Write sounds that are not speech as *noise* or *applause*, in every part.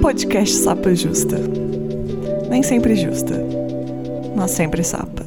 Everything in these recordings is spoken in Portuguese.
Podcast Sapa Justa. Nem sempre justa, mas sempre sapa.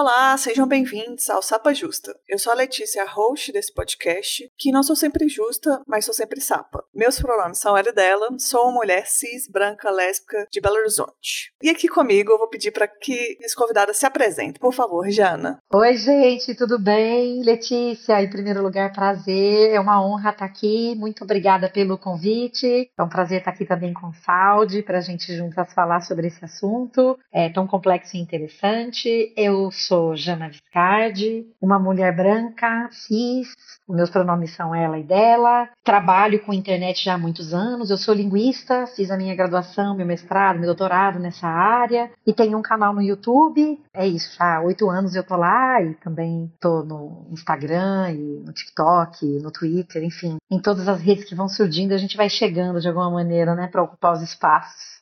Olá, sejam bem-vindos ao Sapa Justa. Eu sou a Letícia, host desse podcast, que não sou sempre justa, mas sou sempre sapa. Meus pronomes são ela e dela, sou uma mulher cis, branca, lésbica de Belo Horizonte. E aqui comigo eu vou pedir para que minhas convidadas se apresentem. Por favor, Jana. Oi, gente, tudo bem? Letícia, em primeiro lugar, prazer. É uma honra estar aqui. Muito obrigada pelo convite. É um prazer estar aqui também com o Saudi, para a gente juntas falar sobre esse assunto. É tão complexo e interessante. Eu sou Jana Viscardi, uma mulher branca, cis, meus pronomes são ela e dela. Trabalho com internet já há muitos anos. Eu sou linguista, fiz a minha graduação, meu mestrado, meu doutorado nessa área. E tenho um canal no YouTube. É isso, há oito anos eu tô lá e também tô no Instagram e no TikTok, no Twitter, enfim. Em todas as redes que vão surgindo, a gente vai chegando de alguma maneira, né, para ocupar os espaços.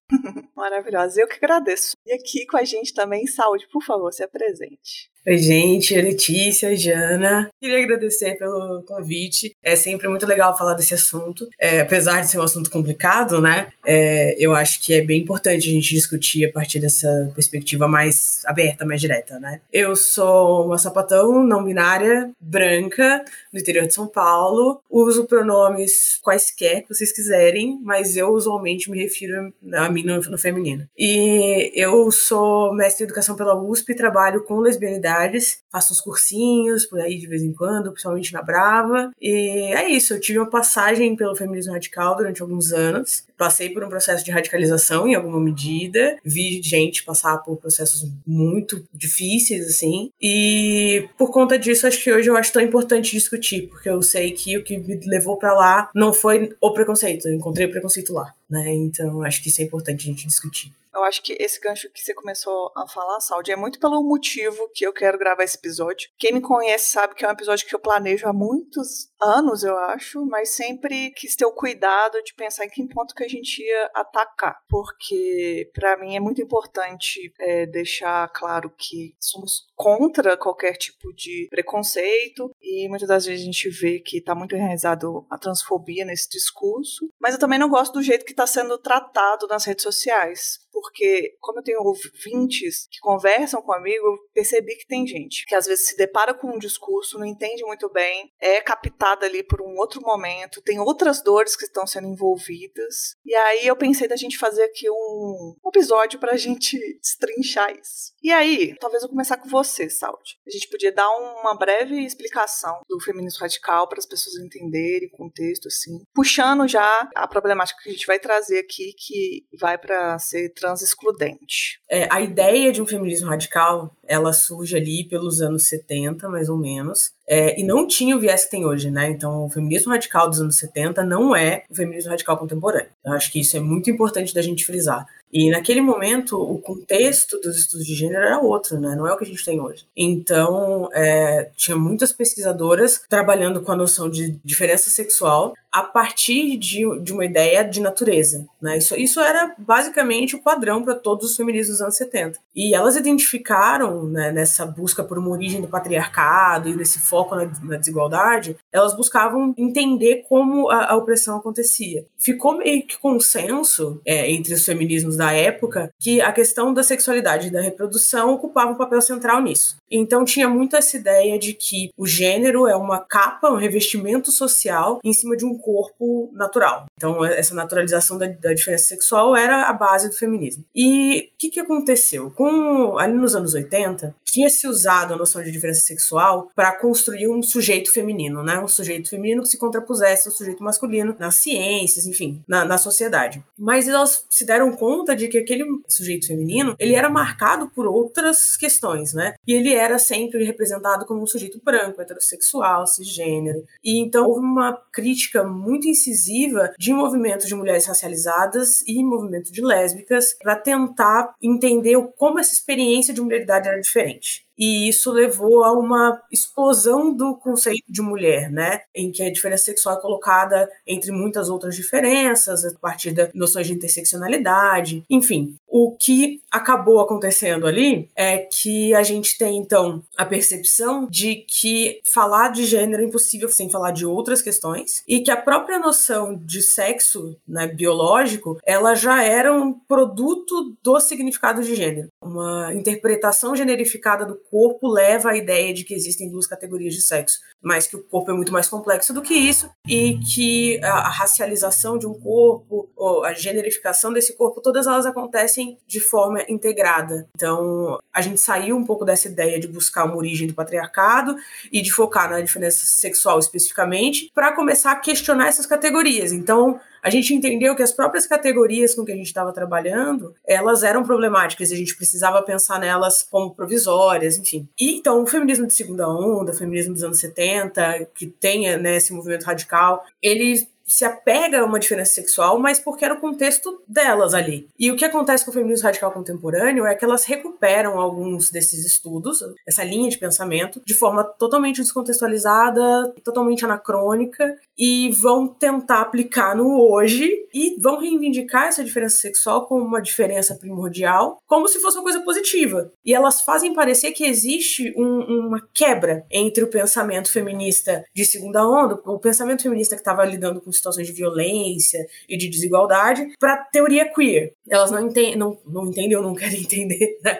Maravilhosa. Eu que agradeço. E aqui com a gente também, Saúde, por favor, se apresente. Oi, gente, Letícia, Jana. Queria agradecer pelo convite. É sempre muito legal falar desse assunto. É, apesar de ser um assunto complicado, né? É, eu acho que é bem importante a gente discutir a partir dessa perspectiva mais aberta, mais direta, né? Eu sou uma sapatão não binária, branca, do interior de São Paulo. Uso pronomes quaisquer que vocês quiserem, mas eu usualmente me refiro a mim no, no feminino. E eu sou mestre em educação pela USP e trabalho com lesbianidade faço uns cursinhos por aí de vez em quando, principalmente na Brava. E é isso, eu tive uma passagem pelo feminismo radical durante alguns anos. Passei por um processo de radicalização em alguma medida, vi gente passar por processos muito difíceis, assim. E por conta disso, acho que hoje eu acho tão importante discutir, porque eu sei que o que me levou para lá não foi o preconceito, eu encontrei o preconceito lá, né? Então acho que isso é importante a gente discutir. Eu acho que esse gancho que você começou a falar, Saudi, é muito pelo motivo que eu quero gravar esse episódio. Quem me conhece sabe que é um episódio que eu planejo há muitos anos, eu acho, mas sempre quis ter o cuidado de pensar em que ponto que a gente ia atacar, porque para mim é muito importante é, deixar claro que somos contra qualquer tipo de preconceito e muitas das vezes a gente vê que está muito enraizado a transfobia nesse discurso, mas eu também não gosto do jeito que está sendo tratado nas redes sociais porque como eu tenho ouvintes que conversam comigo, eu percebi que tem gente que às vezes se depara com um discurso, não entende muito bem, é captada ali por um outro momento, tem outras dores que estão sendo envolvidas. E aí eu pensei da gente fazer aqui um, episódio pra gente destrinchar isso. E aí, talvez eu começar com você, Saudi. A gente podia dar uma breve explicação do feminismo radical para as pessoas entenderem o contexto, assim, puxando já a problemática que a gente vai trazer aqui, que vai para ser trans-excludente. É, a ideia de um feminismo radical, ela surge ali pelos anos 70, mais ou menos, é, e não tinha o viés que tem hoje, né? Então, o feminismo radical dos anos 70 não é o feminismo radical contemporâneo. Eu acho que isso é muito importante da gente frisar. E naquele momento, o contexto dos estudos de gênero era outro, né? Não é o que a gente tem hoje. Então, é, tinha muitas pesquisadoras trabalhando com a noção de diferença sexual a partir de, de uma ideia de natureza, né? Isso, isso era basicamente o padrão para todos os feminismos dos anos 70. E elas identificaram, né, nessa busca por uma origem do patriarcado e nesse foco na, na desigualdade, elas buscavam entender como a, a, opressão acontecia. Ficou meio que consenso é, entre os feminismos da época que a questão da sexualidade e da reprodução ocupava um papel central nisso. Então tinha muito essa ideia de que o gênero é uma capa, um revestimento social em cima de um corpo natural. Então essa naturalização da, da diferença sexual era a base do feminismo. E o que, que aconteceu? Com ali nos anos 80, tinha se usado a noção de diferença sexual para construir um sujeito feminino, né? Um sujeito feminino que se contrapusesse ao sujeito masculino nas ciências, enfim, na, na sociedade. Mas elas se deram conta de que aquele sujeito feminino, ele era marcado por outras questões, né? E ele era sempre representado como um sujeito branco, heterossexual, cisgênero. E então houve uma crítica muito incisiva de movimentos de mulheres racializadas e movimento de lésbicas para tentar entender como essa experiência de mulheridade era diferente. which e isso levou a uma explosão do conceito de mulher, né? Em que a diferença sexual é colocada entre muitas outras diferenças, a partir das noções de interseccionalidade, enfim. O que acabou acontecendo ali é que a gente tem, então, a percepção de que falar de gênero é impossível sem falar de outras questões, e que a própria noção de sexo né, biológico ela já era um produto do significado de gênero. Uma interpretação generificada do corpo leva à ideia de que existem duas categorias de sexo, mas que o corpo é muito mais complexo do que isso e que a, racialização de um corpo, ou a generificação desse corpo, todas elas acontecem de forma integrada. Então, a gente saiu um pouco dessa ideia de buscar uma origem do patriarcado e de focar na diferença sexual especificamente, para começar a questionar essas categorias. Então, a gente entendeu que as próprias categorias com que a gente estava trabalhando, elas eram problemáticas e a gente precisava pensar nelas como provisórias, enfim. E então o feminismo de segunda onda, o feminismo dos anos 70, que tem né, esse movimento radical, ele se apega a uma diferença sexual, mas porque era o contexto delas ali. E o que acontece com o feminismo radical contemporâneo é que elas recuperam alguns desses estudos, essa linha de pensamento, de forma totalmente descontextualizada, totalmente anacrônica, e vão tentar aplicar no hoje e vão reivindicar essa diferença sexual como uma diferença primordial, como se fosse uma coisa positiva. E elas fazem parecer que existe um, uma quebra entre o pensamento feminista de segunda onda, o pensamento feminista que estava lidando com situações de violência e de desigualdade para teoria queer. Elas não, entendem, não, não entendem ou não *laughs* querem entender né?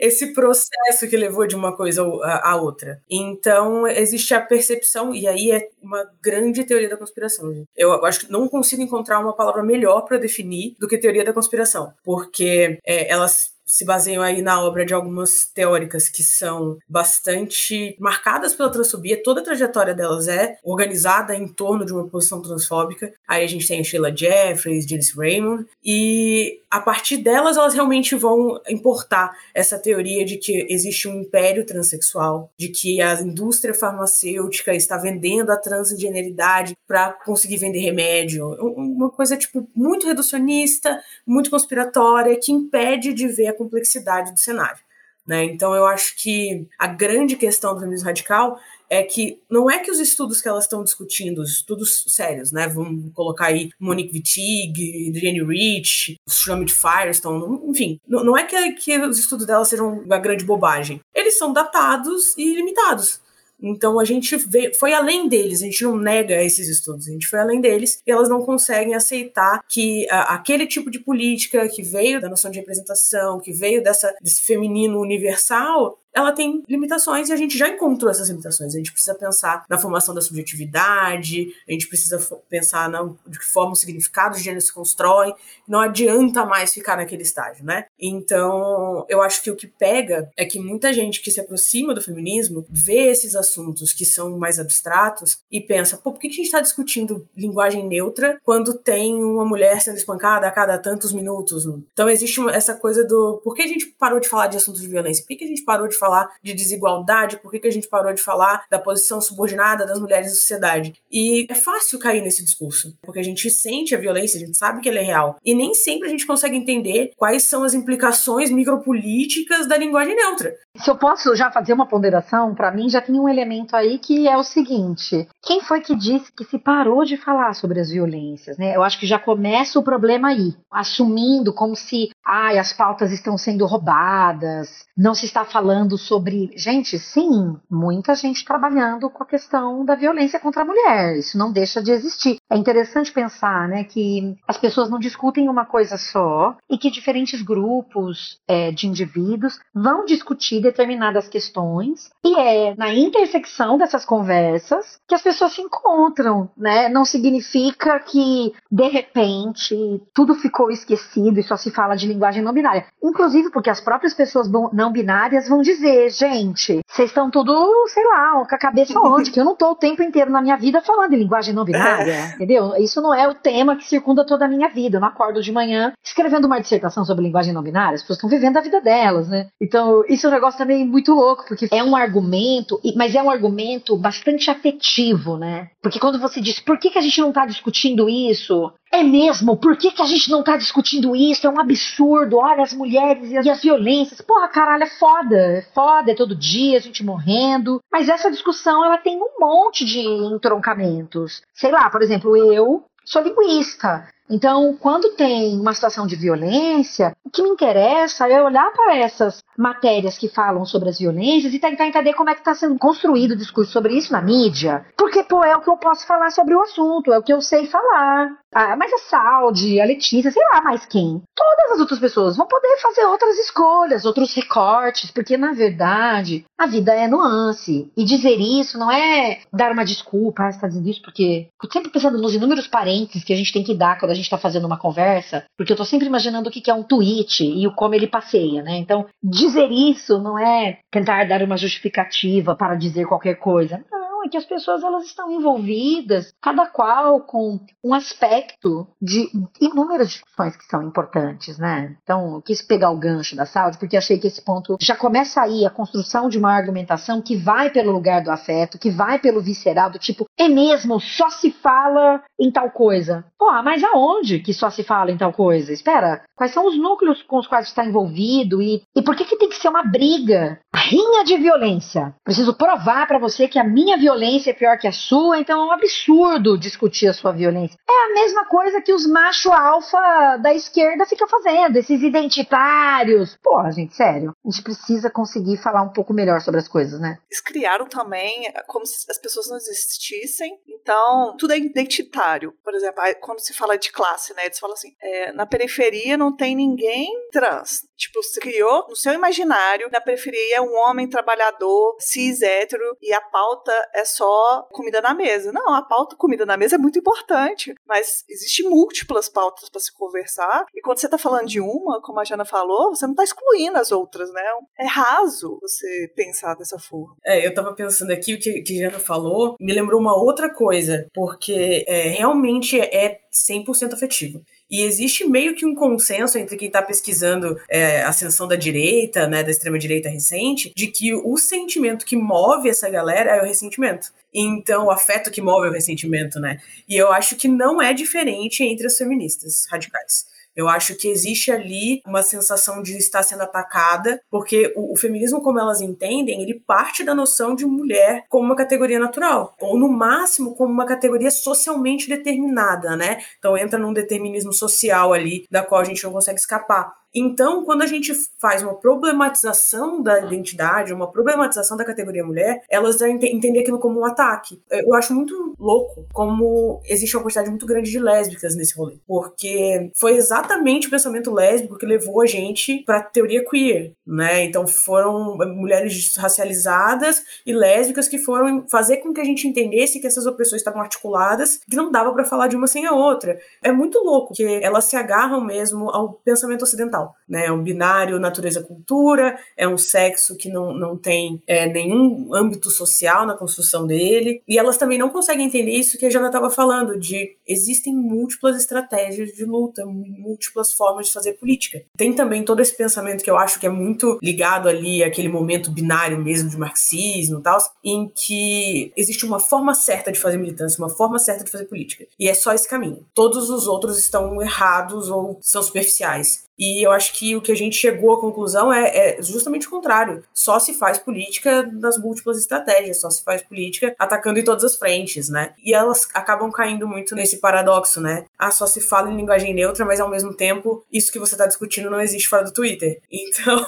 esse processo que levou de uma coisa a, outra. Então, existe a percepção, e aí é uma grande teoria da conspiração. Gente. Eu acho que não consigo encontrar uma palavra melhor para definir do que teoria da conspiração, porque é, elas se baseiam aí na obra de algumas teóricas que são bastante marcadas pela transfobia. Toda a trajetória delas é organizada em torno de uma posição transfóbica. Aí a gente tem a Sheila Jeffries, Janice Raymond, e a partir delas elas realmente vão importar essa teoria de que existe um império transexual, de que a indústria farmacêutica está vendendo a transgeneridade para conseguir vender remédio. Uma coisa tipo muito reducionista, muito conspiratória, que impede de ver a complexidade do cenário. Né? Então, eu acho que a grande questão do feminismo radical é que não é que os estudos que elas estão discutindo, os estudos sérios, né? Vamos colocar aí Monique Wittig, Adrienne Rich, Shamit Firestone, enfim, não, não é que, que os estudos delas sejam uma grande bobagem. Eles são datados e limitados. Então a gente vê, foi além deles, a gente não nega esses estudos, a gente foi além deles e elas não conseguem aceitar que a, aquele tipo de política que veio da noção de representação, que veio dessa, desse feminino universal, ela tem limitações e a gente já encontrou essas limitações. A gente precisa pensar na formação da subjetividade, a gente precisa pensar na, de que forma o significado de gênero se constrói. Não adianta mais ficar naquele estágio, né? Então, eu acho que o que pega é que muita gente que se aproxima do feminismo vê esses assuntos que são mais abstratos e pensa, pô, por que a gente está discutindo linguagem neutra quando tem uma mulher sendo espancada a cada tantos minutos? Então, existe essa coisa do por que a gente parou de falar de assuntos de violência? Por que a gente parou de falar de desigualdade? Por que, que a gente parou de falar da posição subordinada das mulheres na sociedade? E é fácil cair nesse discurso, porque a gente sente a violência, a gente sabe que ela é real. E nem sempre a gente consegue entender quais são as implicações micropolíticas da linguagem neutra. Se eu posso já fazer uma ponderação, para mim já tem um elemento aí que é o seguinte: quem foi que disse que se parou de falar sobre as violências? Né? Eu acho que já começa o problema aí, assumindo como se ai, as pautas estão sendo roubadas, não se está falando sobre. Gente, sim, muita gente trabalhando com a questão da violência contra a mulher. Isso não deixa de existir. É interessante pensar né, que as pessoas não discutem uma coisa só e que diferentes grupos é, de indivíduos vão discutir determinadas questões e é na intersecção dessas conversas que as pessoas se encontram. Né? Não significa que, de repente, tudo ficou esquecido e só se fala de linguagem não binária. Inclusive porque as próprias pessoas não binárias vão dizer, gente, vocês estão tudo, sei lá, com a cabeça *laughs* onde? Que eu não tô o tempo inteiro na minha vida falando em linguagem não binária, é. entendeu? Isso não é o tema que circunda toda a minha vida. Eu não acordo de manhã escrevendo uma dissertação sobre linguagem não binária. As pessoas estão vivendo a vida delas, né? Então, isso é um negócio também muito louco, porque é um argumento, mas é um argumento bastante afetivo, né? Porque quando você diz, por que, que a gente não tá discutindo isso? É mesmo? Por que, que a gente não tá discutindo isso? É um absurdo. Olha as mulheres e as, e as violências. Porra, caralho, é foda. Foda, é todo dia, a gente morrendo. Mas essa discussão, ela tem um monte de entroncamentos. Sei lá, por exemplo, eu sou linguista. Então, quando tem uma situação de violência, o que me interessa é olhar para essas matérias que falam sobre as violências e tentar entender como é que está sendo construído o discurso sobre isso na mídia. Porque, pô, é o que eu posso falar sobre o assunto, é o que eu sei falar. Ah, a Saudi, a Letícia, sei lá mais quem. Todas as outras pessoas vão poder fazer outras escolhas, outros recortes, porque na verdade a vida é nuance. E dizer isso não é dar uma desculpa, ah, você está dizendo isso porque. Eu sempre pensando nos inúmeros parentes que a gente tem que dar quando a gente está fazendo uma conversa, porque eu estou sempre imaginando o que é um tweet e o como ele passeia, né? Então, dizer isso não é tentar dar uma justificativa para dizer qualquer coisa. Não não, é que as pessoas elas estão envolvidas, cada qual com um aspecto de inúmeras discussões que são importantes, né? Então, eu quis pegar o gancho da saúde, porque achei que esse ponto já começa aí a construção de uma argumentação que vai pelo lugar do afeto, que vai pelo visceral, do tipo, é mesmo, só se fala em tal coisa. Pô, mas aonde que só se fala em tal coisa? Espera, quais são os núcleos com os quais está envolvido e, e por que, que tem que ser uma briga? Rinha de violência. Preciso provar para você que a minha violência violência é pior que a sua, então é um absurdo discutir a sua violência. É a mesma coisa que os macho alfa da esquerda ficam fazendo, esses identitários. Pô, gente, sério. A gente precisa conseguir falar um pouco melhor sobre as coisas, né? Eles criaram também é, como se as pessoas não existissem, então tudo é identitário. Por exemplo, quando se fala de classe, né? Eles falam assim: é, na periferia não tem ninguém trans. Tipo, se criou no seu imaginário, na periferia é um homem trabalhador, cis, hétero, e a pauta é só comida na mesa. Não, a pauta comida na mesa é muito importante, mas existem múltiplas pautas para se conversar. E quando você está falando de uma, como a Jana falou, você não está excluindo as outras, né? É raso você pensar dessa forma. É, eu estava pensando aqui o que, que a Jana falou, me lembrou uma outra coisa, porque é, realmente é 100% afetivo. E existe meio que um consenso entre quem está pesquisando é, a ascensão da direita, né, da extrema-direita recente, de que o sentimento que move essa galera é o ressentimento. Então, o afeto que move é o ressentimento, né? E eu acho que não é diferente entre as feministas radicais. Eu acho que existe ali uma sensação de estar sendo atacada, porque o, o, feminismo, como elas entendem, ele parte da noção de mulher como uma categoria natural, ou no máximo como uma categoria socialmente determinada, né? Então entra num determinismo social ali, da qual a gente não consegue escapar. Então, quando a gente faz uma problematização da identidade, uma problematização da categoria mulher, elas entendem aquilo como um ataque. Eu acho muito louco como existe uma quantidade muito grande de lésbicas nesse rolê. Porque foi exatamente o pensamento lésbico que levou a gente para a teoria queer, né? Então, foram mulheres racializadas e lésbicas que foram fazer com que a gente entendesse que essas opressões estavam articuladas, que não dava para falar de uma sem a outra. É muito louco que elas se agarram mesmo ao pensamento ocidental né? É um binário natureza-cultura, é um sexo que não, não tem é, nenhum âmbito social na construção dele. E elas também não conseguem entender isso que a Jana estava falando, de existem múltiplas estratégias de luta, múltiplas formas de fazer política. Tem também todo esse pensamento que eu acho que é muito ligado ali àquele momento binário mesmo de marxismo e tal, em que existe uma forma certa de fazer militância, uma forma certa de fazer política. E é só esse caminho. Todos os outros estão errados ou são superficiais. E eu acho que o que a gente chegou à conclusão é, é, justamente o contrário. Só se faz política nas múltiplas estratégias, só se faz política atacando em todas as frentes, né? E elas acabam caindo muito nesse paradoxo, né? Ah, só se fala em linguagem neutra, mas ao mesmo tempo, isso que você está discutindo não existe fora do Twitter. *laughs* Então,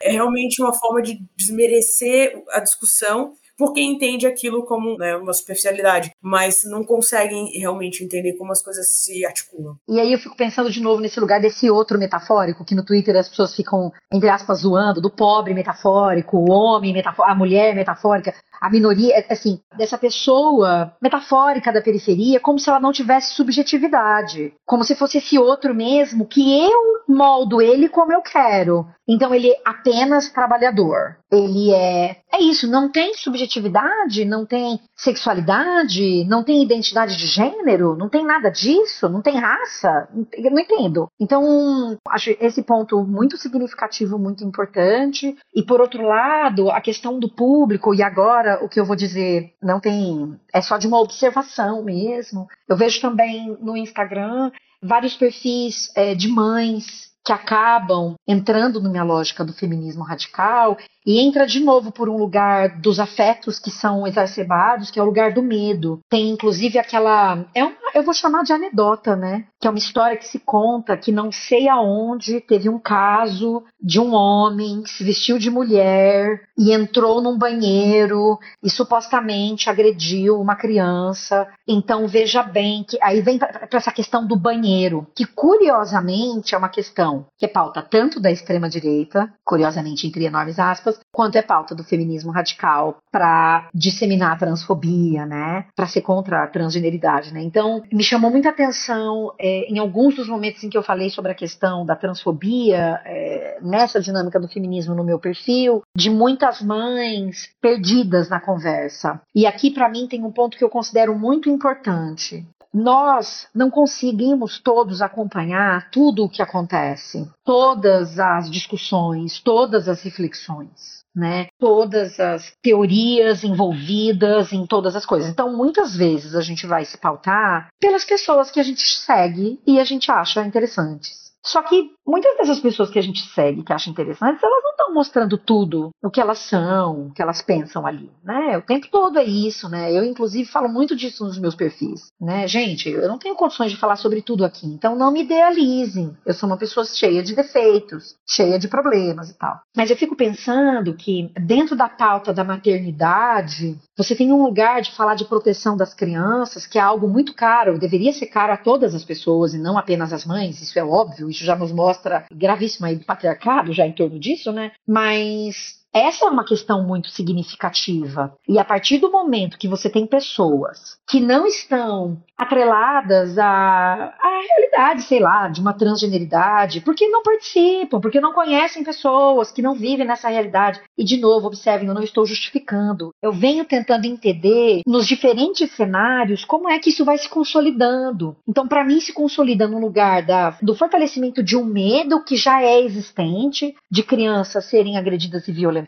é realmente uma forma de desmerecer a discussão porque entende aquilo como né, uma superficialidade, mas não conseguem realmente entender como as coisas se articulam. E aí eu fico pensando de novo nesse lugar desse outro metafórico, que no Twitter as pessoas ficam, entre aspas, zoando, do pobre metafórico, o homem metafórico, a mulher metafórica, a minoria, é, assim, dessa pessoa metafórica da periferia, como se ela não tivesse subjetividade, como se fosse esse outro mesmo, que eu moldo ele como eu quero. Então ele é apenas trabalhador. Ele é. É isso, não tem subjetividade, não tem sexualidade, não tem identidade de gênero, não tem nada disso, não tem raça. Eu não entendo. Então, acho esse ponto muito significativo, muito importante. E por outro lado, a questão do público, e agora o que eu vou dizer não tem. É só de uma observação mesmo. Eu vejo também no Instagram vários perfis é, de mães que acabam entrando na minha lógica do feminismo radical e entra de novo por um lugar dos afetos que são exacerbados, que é o lugar do medo. Tem inclusive aquela, é uma, eu vou chamar de anedota, né? Que é uma história que se conta que não sei aonde teve um caso de um homem que se vestiu de mulher e entrou num banheiro e supostamente agrediu uma criança. Então veja bem que aí vem para essa questão do banheiro, que curiosamente é uma questão que é pauta tanto da extrema direita, curiosamente entre enormes aspas, quanto é pauta do feminismo radical para disseminar a transfobia, né? Para ser contra a transgeneridade, né? Então, me chamou muita atenção é, em alguns dos momentos em que eu falei sobre a questão da transfobia, é, nessa dinâmica do feminismo no meu perfil, de muitas mães perdidas na conversa. E aqui, para mim, tem um ponto que eu considero muito importante nós não conseguimos todos acompanhar tudo o que acontece, todas as discussões, todas as reflexões. Né, todas as teorias envolvidas em todas as coisas. Então, muitas vezes a gente vai se pautar pelas pessoas que a gente segue e a gente acha interessantes. Só que muitas dessas pessoas que a gente segue, que acha interessantes, elas não estão mostrando tudo o que elas são, o que elas pensam ali, né? O tempo todo é isso, né? Eu, inclusive, falo muito disso nos meus perfis, né? Gente, eu não tenho condições de falar sobre tudo aqui, então não me idealizem. Eu sou uma pessoa cheia de defeitos, cheia de problemas e tal. Mas eu fico pensando que dentro da pauta da maternidade, você tem um lugar de falar de proteção das crianças, que é algo muito caro, deveria ser caro a todas as pessoas e não apenas às mães, isso é óbvio, isso já nos mostra gravíssimo aí do patriarcado já em torno disso, né? Mas essa é uma questão muito significativa. E a partir do momento que você tem pessoas que não estão atreladas à, à realidade, sei lá, de uma transgeneridade, porque não participam, porque não conhecem pessoas que não vivem nessa realidade. E, de novo, observem, eu não estou justificando. Eu venho tentando entender nos diferentes cenários como é que isso vai se consolidando. Então, para mim, se consolida no lugar da, do fortalecimento de um medo que já é existente, de crianças serem agredidas e violentadas,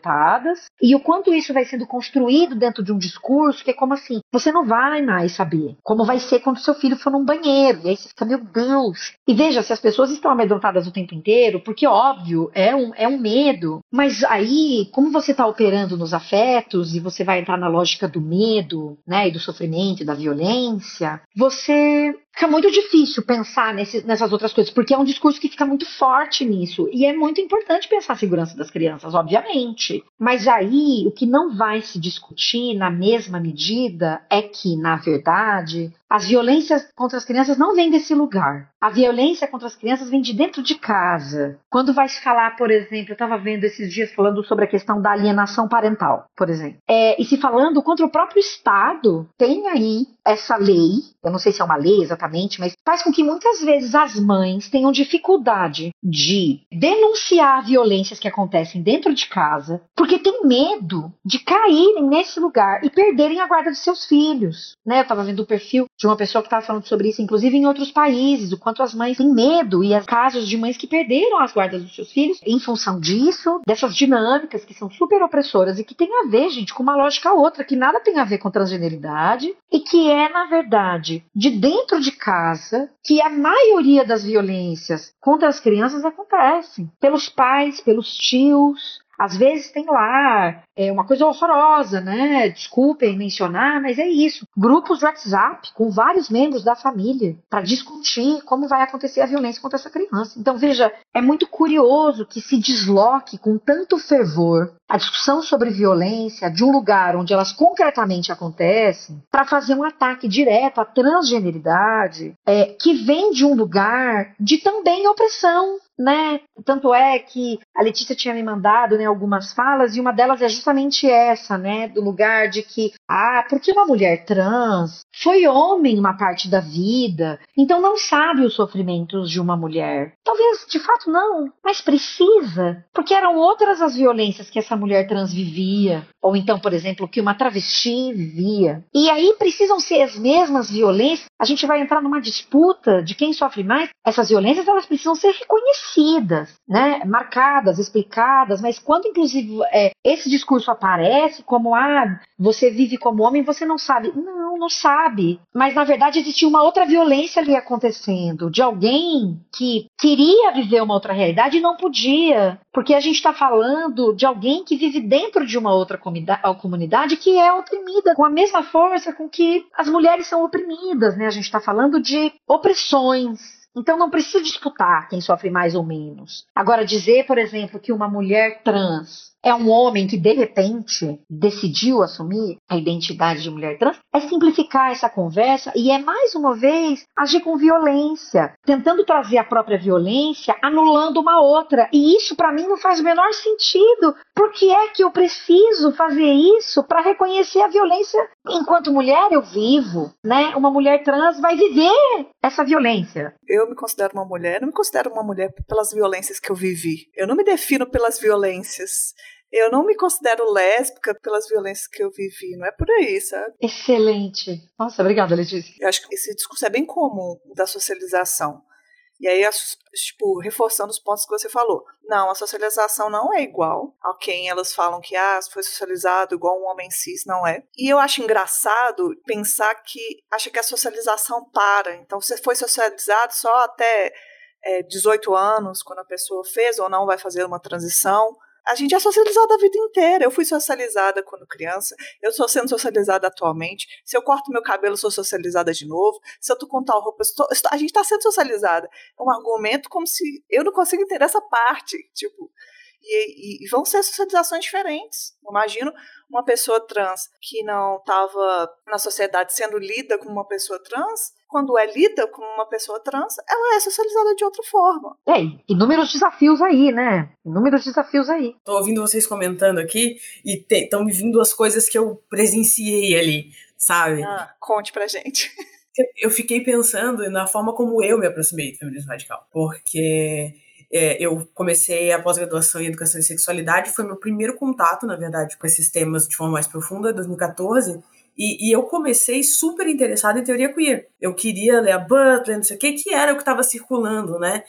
e o quanto isso vai sendo construído dentro de um discurso que é como assim: você não vai mais saber como vai ser quando seu filho for num banheiro. E aí você fica, meu Deus. E veja, se as pessoas estão amedrontadas o tempo inteiro, porque óbvio, é um, é um medo. Mas aí, como você está operando nos afetos e você vai entrar na lógica do medo, né, e do sofrimento e da violência, você fica muito difícil pensar nesse, nessas outras coisas, porque é um discurso que fica muito forte nisso. E é muito importante pensar a segurança das crianças, obviamente. Mas aí, o que não vai se discutir na mesma medida é que, na verdade, as violências contra as crianças não vêm desse lugar. A violência contra as crianças vem de dentro de casa. Quando vai se falar, por exemplo, eu estava vendo esses dias falando sobre a questão da alienação parental, por exemplo. É, e se falando contra o próprio Estado, tem aí essa lei, eu não sei se é uma lei exatamente, mas faz com que muitas vezes as mães tenham dificuldade de denunciar violências que acontecem dentro de casa, porque tem medo de caírem nesse lugar e perderem a guarda de seus filhos. Né? Eu estava vendo o perfil de uma pessoa que estava falando sobre isso, inclusive em outros países, o quanto as mães têm medo e as casos de mães que perderam as guardas dos seus filhos em função disso, dessas dinâmicas que são super opressoras e que tem a ver, gente, com uma lógica outra, que nada tem a ver com transgeneridade e que é, na verdade, de dentro de casa que a maioria das violências contra as crianças acontecem. Pelos pais, pelos tios, às vezes tem lá é uma coisa horrorosa, né? Desculpem mencionar, mas é isso. Grupos de WhatsApp com vários membros da família para discutir como vai acontecer a violência contra essa criança. Então, veja, é muito curioso que se desloque com tanto fervor a discussão sobre violência de um lugar onde elas concretamente acontecem para fazer um ataque direto à transgeneridade é, que vem de um lugar de também opressão, né? Tanto é que a Letícia tinha me mandado né, algumas falas, e uma delas é justamente essa, né? Do lugar de que, ah, porque uma mulher trans foi homem uma parte da vida, então não sabe os sofrimentos de uma mulher. Talvez, de fato, não, mas precisa, porque eram outras as violências que essa mulher trans vivia, ou então, por exemplo, que uma travesti vivia. E aí precisam ser as mesmas violências. A gente vai entrar numa disputa de quem sofre mais. Essas violências elas precisam ser reconhecidas, né, marcadas, explicadas. Mas quando, inclusive, é, esse discurso aparece como ah, você vive como homem, você não sabe. Não, não sabe. Mas na verdade existia uma outra violência ali acontecendo, de alguém que queria viver uma outra realidade e não podia, porque a gente está falando de alguém que vive dentro de uma outra comunidade que é oprimida com a mesma força com que as mulheres são oprimidas, né? A gente está falando de opressões. Então não precisa disputar quem sofre mais ou menos. Agora dizer, por exemplo, que uma mulher trans é um homem que de repente decidiu assumir a identidade de mulher trans, é simplificar essa conversa e é mais uma vez agir com violência, tentando trazer a própria violência, anulando uma outra. E isso para mim não faz o menor sentido. Por que é que eu preciso fazer isso para reconhecer a violência enquanto mulher eu vivo, né? Uma mulher trans vai viver essa violência. Eu me considero uma mulher, não me considero uma mulher pelas violências que eu vivi. Eu não me defino pelas violências. Eu não me considero lésbica pelas violências que eu vivi, não é por aí, sabe? Excelente. Nossa, obrigada, Letícia. Eu acho que esse discurso é bem comum da socialização. E aí, tipo, reforçando os pontos que você falou. Não, a socialização não é igual a quem elas falam que ah, foi socializado igual um homem cis, não é. E eu acho engraçado pensar que acha que a socialização para. Então, você foi socializado só até é, 18 anos, quando a pessoa fez ou não vai fazer uma transição a gente é socializada a vida inteira. Eu fui socializada quando criança, eu estou sendo socializada atualmente. Se eu corto meu cabelo, sou socializada de novo. Se eu tô com tal roupa, estou, a gente está sendo socializada. É um argumento como se eu não consigo entender essa parte. Tipo, e, e, vão ser socializações diferentes. Imagino uma pessoa trans que não estava na sociedade sendo lida como uma pessoa trans, quando é lida como uma pessoa trans, ela é socializada de outra forma. É, inúmeros desafios aí, né? Inúmeros desafios aí. Tô ouvindo vocês comentando aqui e estão me vindo as coisas que eu presenciei ali, sabe? Ah, conte pra gente. Eu fiquei pensando na forma como eu me aproximei do feminismo radical, porque é, eu comecei a pós-graduação em Educação e Sexualidade, foi meu primeiro contato, na verdade, com esses temas de forma mais profunda, em 2014, e, e, eu comecei super interessada em teoria queer. Eu queria ler a Butler, não sei o que, que era o que estava circulando, né?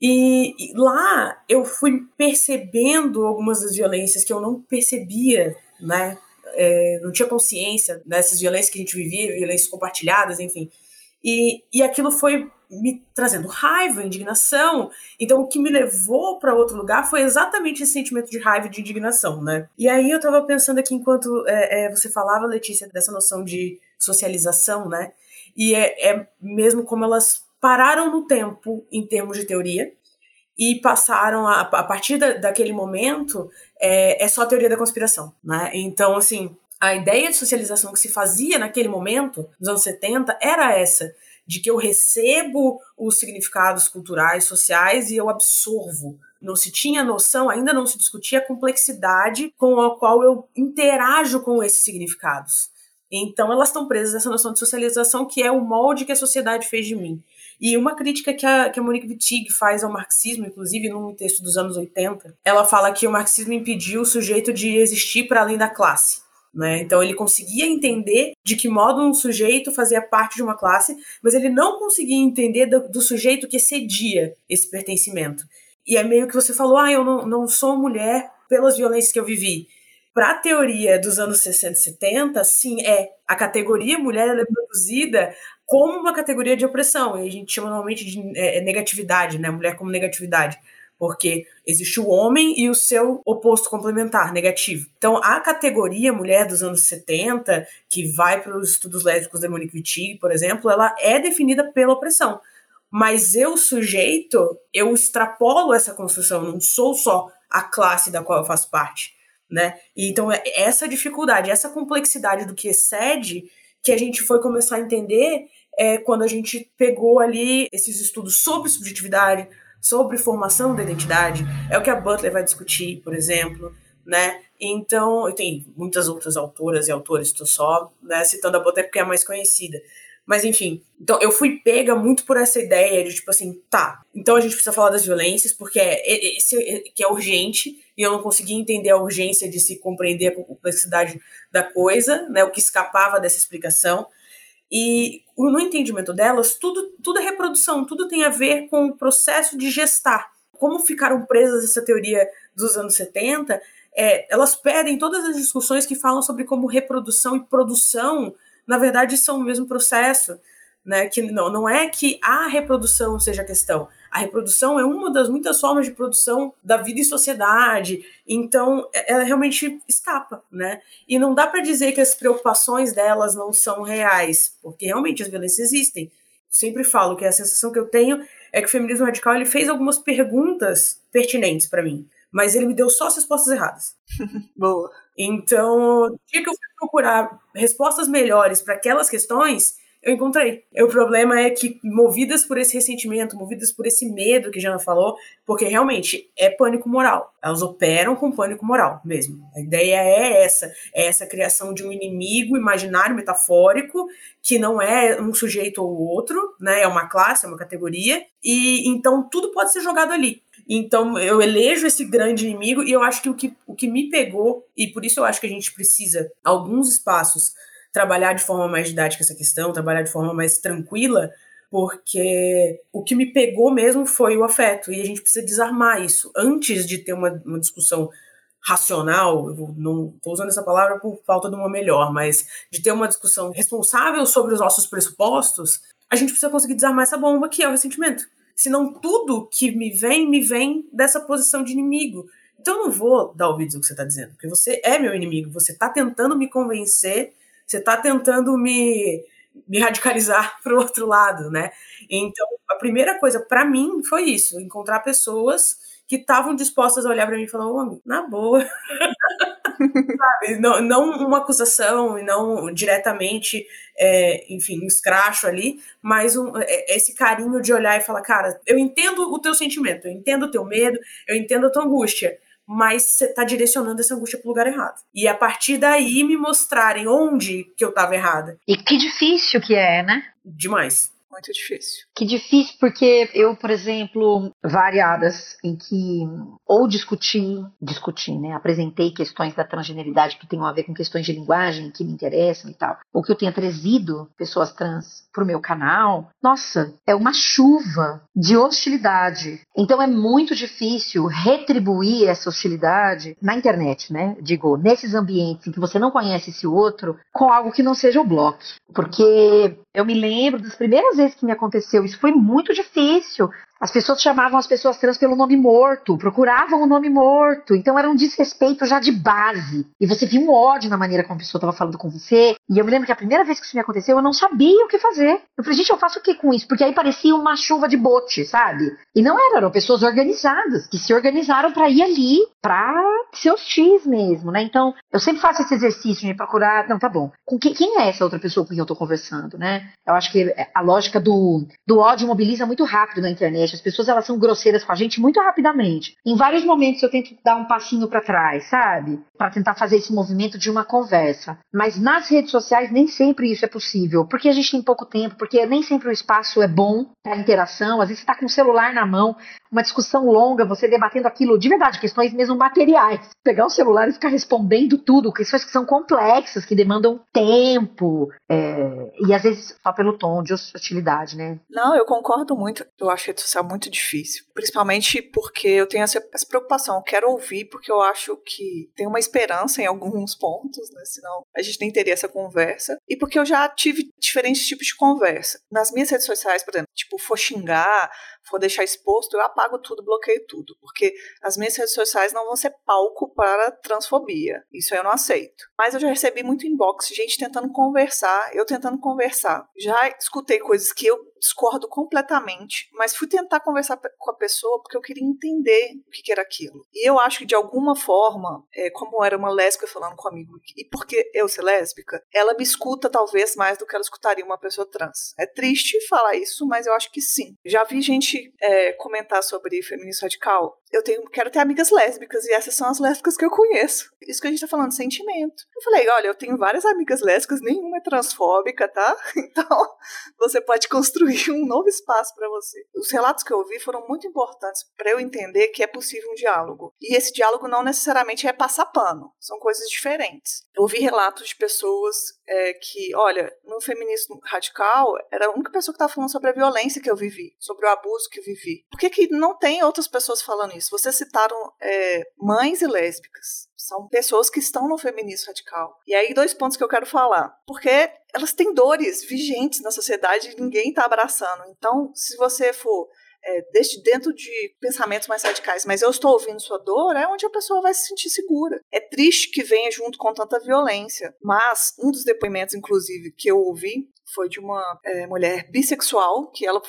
E, e, lá eu fui percebendo algumas das violências que eu não percebia, né? É, não tinha consciência dessas violências que a gente vivia, violências compartilhadas, enfim. E, e aquilo foi me trazendo raiva, indignação. Então, o que me levou para outro lugar foi exatamente esse sentimento de raiva e de indignação, né? E aí eu estava pensando aqui, enquanto é, é, você falava, Letícia, dessa noção de socialização, né? E é, é mesmo como elas pararam no tempo em termos de teoria e passaram a, a partir da, daquele momento é, é só teoria da conspiração, né? Então, assim, a ideia de socialização que se fazia naquele momento, nos anos 70, era essa de que eu recebo os significados culturais, sociais e eu absorvo. Não se tinha noção, ainda não se discutia a complexidade com a qual eu interajo com esses significados. Então elas estão presas nessa noção de socialização que é o molde que a sociedade fez de mim. E uma crítica que a, que a Monique Wittig faz ao marxismo, inclusive num texto dos anos 80, ela fala que o marxismo impediu o sujeito de existir para além da classe. Né? Então ele conseguia entender de que modo um sujeito fazia parte de uma classe, mas ele não conseguia entender do, do sujeito que excedia esse pertencimento. E é meio que você falou, ah, eu não, não sou mulher pelas violências que eu vivi. Para a teoria dos anos 60 e 70, sim, é. A categoria mulher é produzida como uma categoria de opressão, e a gente chama normalmente de é, negatividade, né? Mulher como negatividade porque existe o homem e o seu oposto complementar, negativo. Então, a categoria mulher dos anos 70, que vai para os estudos lésbicos da Monique Wittig, por exemplo, ela é definida pela opressão. Mas eu, sujeito, eu extrapolo essa construção, não sou só a classe da qual eu faço parte, né? E então, é essa dificuldade, essa complexidade do que excede, que a gente foi começar a entender é, quando a gente pegou ali esses estudos sobre subjetividade, sobre formação da identidade, é o que a Butler vai discutir, por exemplo, né? Então, tem muitas outras autoras e autores, estou só né, citando a Butler porque é a mais conhecida. Mas enfim, então eu fui pega muito por essa ideia de tipo assim, tá, então a gente precisa falar das violências porque é, esse é, que é urgente e eu não conseguia entender a urgência de se compreender a complexidade da coisa, né, o que escapava dessa explicação. E no entendimento delas, tudo, tudo é reprodução, tudo tem a ver com o processo de gestar. Como ficaram presas essa teoria dos anos 70, é, elas perdem todas as discussões que falam sobre como reprodução e produção na verdade são o mesmo processo, né? Que não, não é que a reprodução seja a questão. A reprodução é uma das muitas formas de produção da vida em sociedade. Então, é, ela realmente escapa, né? E não dá para dizer que as preocupações delas não são reais, porque realmente as violências existem. Sempre falo que a sensação que eu tenho é que o feminismo radical ele fez algumas perguntas pertinentes para mim, mas ele me deu só as respostas erradas. *laughs* Boa. Então, o dia que eu fui procurar respostas melhores para aquelas questões, eu encontrei. O problema é que, movidas por esse ressentimento, movidas por esse medo que Jana falou, porque realmente é pânico moral. Elas operam com pânico moral mesmo. A ideia é essa: é essa criação de um inimigo imaginário, metafórico, que não é um sujeito ou outro, né? É uma classe, é uma categoria, e então tudo pode ser jogado ali. Então eu elejo esse grande inimigo e eu acho que o que, o que me pegou, e por isso eu acho que a gente precisa, alguns espaços, trabalhar de forma mais didática essa questão, trabalhar de forma mais tranquila, porque o que me pegou mesmo foi o afeto, e a gente precisa desarmar isso antes de ter uma, uma discussão racional, eu não estou usando essa palavra por falta de uma melhor, mas de ter uma discussão responsável sobre os nossos pressupostos, a gente precisa conseguir desarmar essa bomba que é o ressentimento senão tudo que me vem, me vem dessa posição de inimigo. Então eu não vou dar ouvidos ao que você está dizendo, porque você é meu inimigo, você está tentando me convencer, você está tentando me, me radicalizar *laughs* para o outro lado, né? Então a primeira coisa para mim foi isso, encontrar pessoas que estavam dispostas a olhar para mim e falar, homem, na boa. *laughs* Sabe? Não, não uma acusação e não diretamente, é, enfim, um escracho ali, mas um, é, esse carinho de olhar e falar, cara, eu entendo o teu sentimento, eu entendo o teu medo, eu entendo a tua angústia, mas você está direcionando essa angústia para o lugar errado. E a partir daí me mostrarem onde que eu estava errada. E que difícil que é, né? Demais muito difícil. Que difícil, porque eu, por exemplo, variadas em que ou discuti, discuti, né, apresentei questões da transgeneridade que tenham a ver com questões de linguagem que me interessam e tal, ou que eu tenha trazido pessoas trans pro meu canal, nossa, é uma chuva de hostilidade. Então é muito difícil retribuir essa hostilidade na internet, né? Digo, nesses ambientes em que você não conhece esse outro, com algo que não seja o bloco. Porque eu me lembro das primeiras vezes que me aconteceu, isso foi muito difícil. As pessoas chamavam as pessoas trans pelo nome morto, procuravam o nome morto. Então era um desrespeito já de base. E você via um ódio na maneira como a pessoa estava falando com você. E eu me lembro que a primeira vez que isso me aconteceu, eu não sabia o que fazer. Eu falei, gente, eu faço o que com isso? Porque aí parecia uma chuva de bote, sabe? E não era, eram pessoas organizadas, que se organizaram para ir ali, para ser hostis mesmo, né? Então, eu sempre faço esse exercício de procurar, não, tá bom, com quem, quem é essa outra pessoa com quem eu tô conversando, né? Eu acho que a lógica do, do ódio mobiliza muito rápido na internet as pessoas elas são grosseiras com a gente muito rapidamente. Em vários momentos eu tento dar um passinho para trás, sabe? Para tentar fazer esse movimento de uma conversa. Mas nas redes sociais nem sempre isso é possível, porque a gente tem pouco tempo, porque nem sempre o espaço é bom para interação. Às vezes você está com o celular na mão, uma discussão longa, você debatendo aquilo de verdade, questões mesmo materiais. Pegar o celular e ficar respondendo tudo, questões que são complexas, que demandam tempo, é, e às vezes só pelo tom de hostilidade, né? Não, eu concordo muito. Eu acho a rede social muito difícil. Principalmente porque eu tenho essa, essa preocupação. Eu quero ouvir porque eu acho que tem uma esperança em alguns pontos, né? Senão a gente nem teria essa conversa. E porque eu já tive diferentes tipos de conversa. Nas minhas redes sociais, por exemplo, tipo, for xingar, for deixar exposto, eu apago tudo, bloqueio tudo, porque as minhas redes sociais não vão ser palco para transfobia. Isso eu não aceito. Mas eu já recebi muito inbox, gente tentando conversar, eu tentando conversar. Já escutei coisas que eu discordo completamente, mas fui tentar conversar com a pessoa porque eu queria entender o que era aquilo. E eu acho que de alguma forma, é, como era uma lésbica falando comigo, e porque eu ser lésbica, ela me escuta talvez mais do que ela escutaria uma pessoa trans. É triste falar isso, mas eu acho que sim. Já vi gente é, comentar sobre feminismo radical eu tenho, quero ter amigas lésbicas e essas são as lésbicas que eu conheço. Isso que a gente tá falando, sentimento. Eu falei, olha, eu tenho várias amigas lésbicas, nenhuma é transfóbica, tá? *laughs* Então, você pode construir um novo espaço para você. Os relatos que eu ouvi foram muito importantes para eu entender que é possível um diálogo. E esse diálogo não necessariamente é passar pano, são coisas diferentes. Eu ouvi relatos de pessoas é, que, olha, no feminismo radical, era a única pessoa que estava falando sobre a violência que eu vivi, sobre o abuso que eu vivi. Por que, que não tem outras pessoas falando isso? Vocês citaram é, mães e lésbicas. São pessoas que estão no feminismo radical. E aí, dois pontos que eu quero falar. Porque elas têm dores vigentes na sociedade e ninguém está abraçando. Então, se você for é, desde dentro de pensamentos mais radicais, mas eu estou ouvindo sua dor, é onde a pessoa vai se sentir segura. É triste que venha junto com tanta violência, mas um dos depoimentos, inclusive, que eu ouvi foi de uma é, mulher bissexual que ela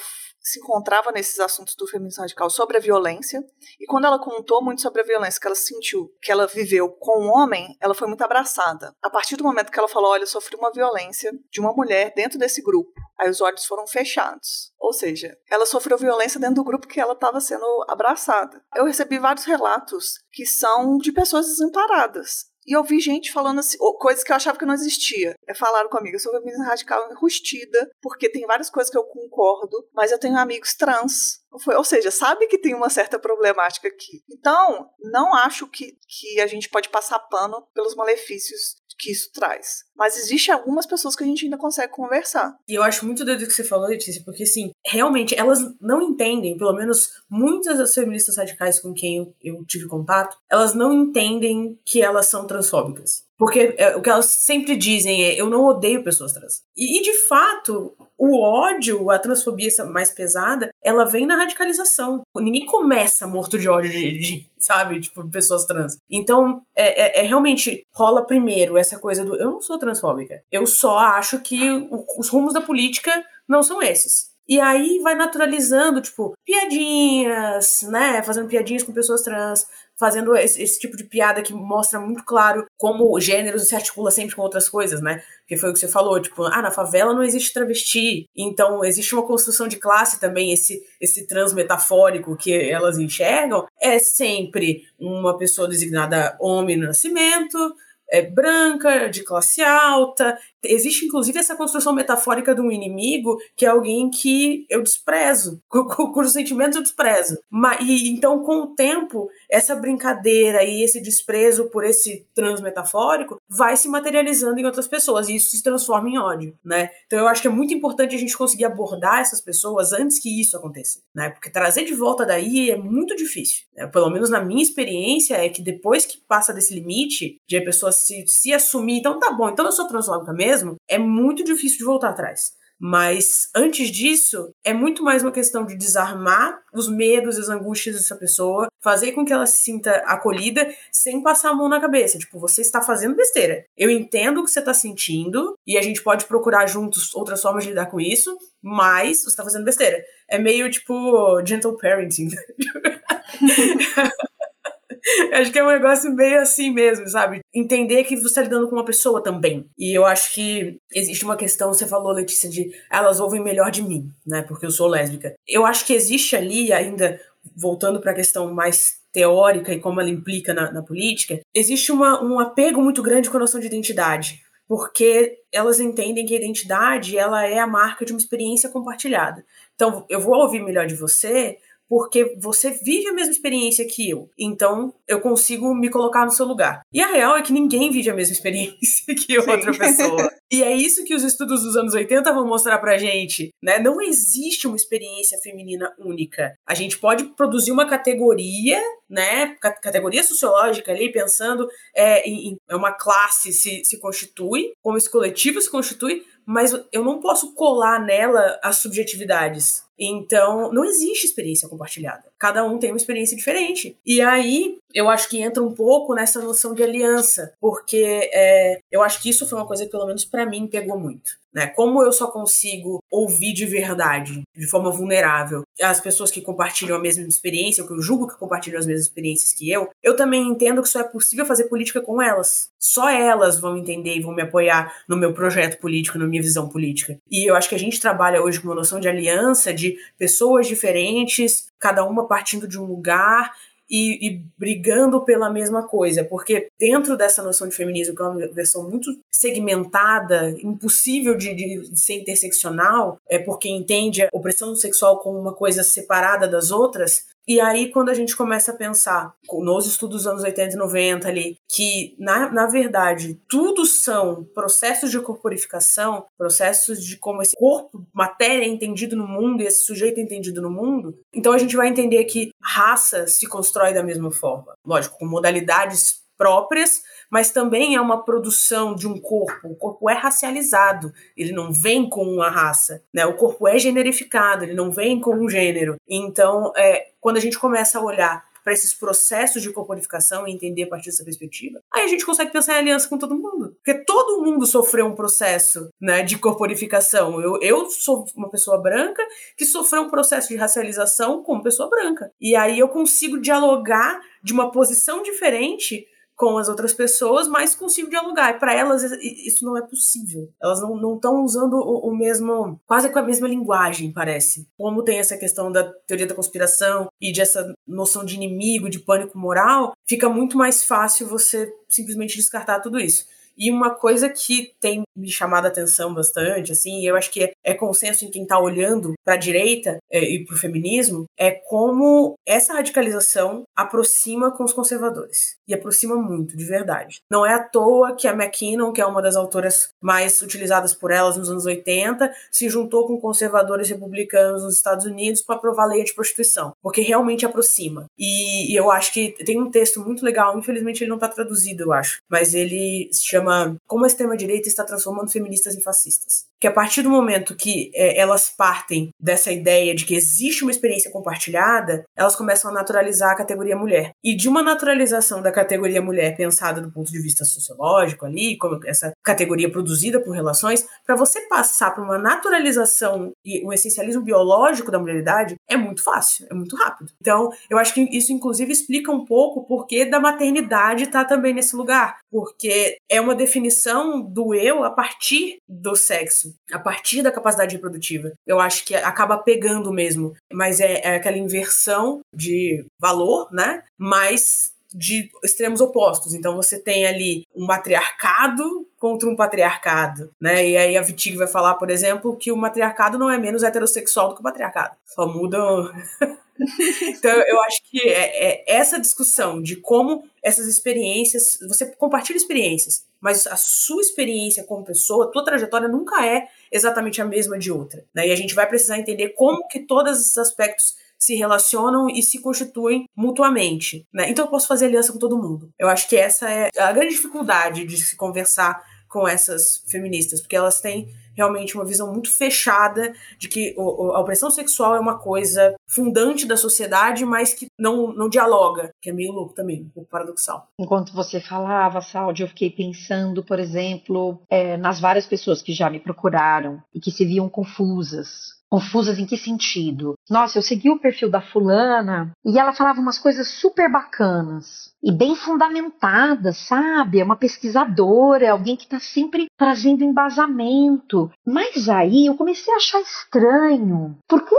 se encontrava nesses assuntos do feminismo radical sobre a violência. E quando ela contou muito sobre a violência que ela sentiu, que ela viveu com um homem, ela foi muito abraçada. A partir do momento que ela falou: Olha, eu sofri uma violência de uma mulher dentro desse grupo. Aí os olhos foram fechados. Ou seja, ela sofreu violência dentro do grupo que ela estava sendo abraçada. Eu recebi vários relatos que são de pessoas desamparadas. E eu vi gente falando assim, coisas que eu achava que não existia. É, falaram comigo, eu sou feminista radical enrustida, porque tem várias coisas que eu concordo, mas eu tenho amigos trans. Ou seja, sabe que tem uma certa problemática aqui. Então, não acho que, que a gente pode passar pano pelos malefícios que isso traz. Mas existe algumas pessoas que a gente ainda consegue conversar. E eu acho muito doido o que você falou, Letícia, porque assim, realmente elas não entendem, pelo menos muitas das feministas radicais com quem eu, eu tive contato, elas não entendem que elas são transfóbicas. Porque é, o que elas sempre dizem é: eu não odeio pessoas trans. E, e, de fato, o ódio, a transfobia mais pesada, ela vem na radicalização. Ninguém começa morto de ódio de, de sabe, tipo, pessoas trans. Então, é, é, é, realmente rola primeiro essa coisa do: eu não sou transfóbica. Eu só acho que o, os rumos da política não são esses. E aí vai naturalizando, tipo, piadinhas, né? Fazendo piadinhas com pessoas trans, fazendo esse, esse, tipo de piada que mostra muito claro como o gênero se articula sempre com outras coisas, né? Que foi o que você falou, tipo, ah, na favela não existe travesti, então existe uma construção de classe também, esse, esse trans metafórico que elas enxergam, é sempre uma pessoa designada homem no nascimento, é, branca, de classe alta. Existe, inclusive, essa construção metafórica de um inimigo que é alguém que eu desprezo, *laughs* cujos sentimentos eu desprezo. E, então, com o tempo, essa brincadeira e esse desprezo por esse trans metafórico vai se materializando em outras pessoas e isso se transforma em ódio, né? Então eu acho que é muito importante a gente conseguir abordar essas pessoas antes que isso aconteça, né? Porque trazer de volta daí é muito difícil. Né? Pelo menos na minha experiência é que depois que passa desse limite de a pessoa se, se assumir, então tá bom, então eu sou transfóbica mesmo, é muito difícil de voltar atrás. Mas antes disso, é muito mais uma questão de desarmar os medos e as angústias dessa pessoa, fazer com que ela se sinta acolhida sem passar a mão na cabeça. Tipo, você está fazendo besteira. Eu entendo o que você está sentindo e a gente pode procurar juntos outras formas de lidar com isso, mas você está fazendo besteira. É meio tipo gentle parenting. *laughs* *laughs* acho que é um negócio meio assim mesmo, sabe? Entender que você está lidando com uma pessoa também. E eu acho que existe uma questão, você falou, Letícia, de elas ouvem melhor de mim, né? Porque eu sou lésbica. Eu acho que existe ali ainda, voltando para a questão mais teórica e como ela implica na, na política, existe uma, um apego muito grande com a noção de identidade porque elas entendem que a identidade ela é a marca de uma experiência compartilhada. Então, eu vou ouvir melhor de você porque você vive a mesma experiência que eu. Então, eu consigo me colocar no seu lugar. E a real é que ninguém vive a mesma experiência *laughs* que outra Sim. pessoa. e é isso que os estudos dos anos 80 vão mostrar pra gente, né? Não existe uma experiência feminina única. A gente pode produzir uma categoria, né? Categoria sociológica ali, pensando é, em, em é uma classe se, se constitui, como esse coletivo se constitui, mas eu não posso colar nela as subjetividades. Então, não existe experiência compartilhada. Cada um tem uma experiência diferente. E aí, eu acho que entra um pouco nessa noção de aliança, porque é, eu acho que isso foi uma coisa que, pelo menos para mim, pegou muito. Né? Como eu só consigo ouvir de verdade, de forma vulnerável, as pessoas que compartilham a mesma experiência, ou que eu julgo que compartilham as mesmas experiências que eu, eu também entendo que só é possível fazer política com elas. Só elas vão entender e vão me apoiar no meu projeto político, na minha visão política. E eu acho que a gente trabalha hoje com uma noção de aliança, de pessoas diferentes, cada uma partindo de um lugar e, e, brigando pela mesma coisa, porque dentro dessa noção de feminismo, que é uma versão muito segmentada, impossível de, de, ser interseccional, é porque entende a opressão sexual como uma coisa separada das outras, e aí, quando a gente começa a pensar nos estudos dos anos 80 e 90 ali, que na, na verdade tudo são processos de corporificação, processos de como esse corpo, matéria é entendido no mundo e esse sujeito é entendido no mundo, então a gente vai entender que raça se constrói da mesma forma. Lógico, com modalidades próprias, mas também é uma produção de um corpo. O corpo é racializado, ele não vem com uma raça, né? O corpo é generificado, ele não vem com um gênero. Então, é, quando a gente começa a olhar para esses processos de corporificação e entender a partir dessa perspectiva, aí a gente consegue pensar em aliança com todo mundo. Porque todo mundo sofreu um processo né, de corporificação. Eu, eu sou uma pessoa branca que sofreu um processo de racialização como pessoa branca. E aí eu consigo dialogar de uma posição diferente com as outras pessoas, mas consigo dialogar. E para elas isso não é possível. Elas não estão usando o, o, mesmo, quase com a mesma linguagem, parece. Como tem essa questão da teoria da conspiração e dessa noção de inimigo, de pânico moral, fica muito mais fácil você simplesmente descartar tudo isso. E uma coisa que tem me chamado a atenção bastante, assim, eu acho que é, é consenso em quem está olhando para a direita é, e para o feminismo, é como essa radicalização aproxima com os conservadores. E aproxima muito, de verdade. Não é à toa que a McKinnon, que é uma das autoras mais utilizadas por elas nos anos 80, se juntou com conservadores republicanos nos Estados Unidos para aprovar a lei de prostituição. Porque realmente aproxima. E, e eu acho que tem um texto muito legal, infelizmente ele não está traduzido, eu acho, mas ele se chama Como a extrema-direita está transformando feministas em fascistas. Que a partir do momento que é, elas partem dessa ideia de que existe uma experiência compartilhada, elas começam a naturalizar a categoria mulher. E de uma naturalização da categoria mulher pensada do ponto de vista sociológico ali, como essa categoria produzida por relações, para você passar para uma naturalização e um essencialismo biológico da mulheridade, é muito fácil, é muito rápido. Então, eu acho que isso inclusive explica um pouco o porquê da maternidade estar tá também nesse lugar, porque é uma definição do eu a partir do sexo, a partir da capacidade reprodutiva. Eu acho que acaba pegando mesmo, mas é, é aquela inversão de valor, né? Mas de extremos opostos. Então você tem ali um matriarcado contra um patriarcado, né? E aí a Wittig vai falar, por exemplo, que o matriarcado não é menos heterossexual do que o patriarcado. Só mudam *laughs* então, eu acho que é, é, essa discussão de como essas experiências, você compartilha experiências, mas a sua experiência como pessoa, a tua trajetória nunca é exatamente a mesma de outra. Né? E a gente vai precisar entender como que todos esses aspectos se relacionam e se constituem mutuamente. Né? Então eu posso fazer aliança com todo mundo. Eu acho que essa é a grande dificuldade de se conversar com essas feministas, porque elas têm realmente uma visão muito fechada de que a opressão sexual é uma coisa fundante da sociedade, mas que não, não dialoga, que é meio louco também, um pouco paradoxal. Enquanto você falava, Saldi, eu fiquei pensando, por exemplo, é, nas várias pessoas que já me procuraram e que se viam confusas Confusas em que sentido? Nossa, eu segui o perfil da fulana e ela falava umas coisas super bacanas e bem fundamentadas, sabe? É uma pesquisadora, é alguém que está sempre trazendo embasamento. Mas aí eu comecei a achar estranho, porque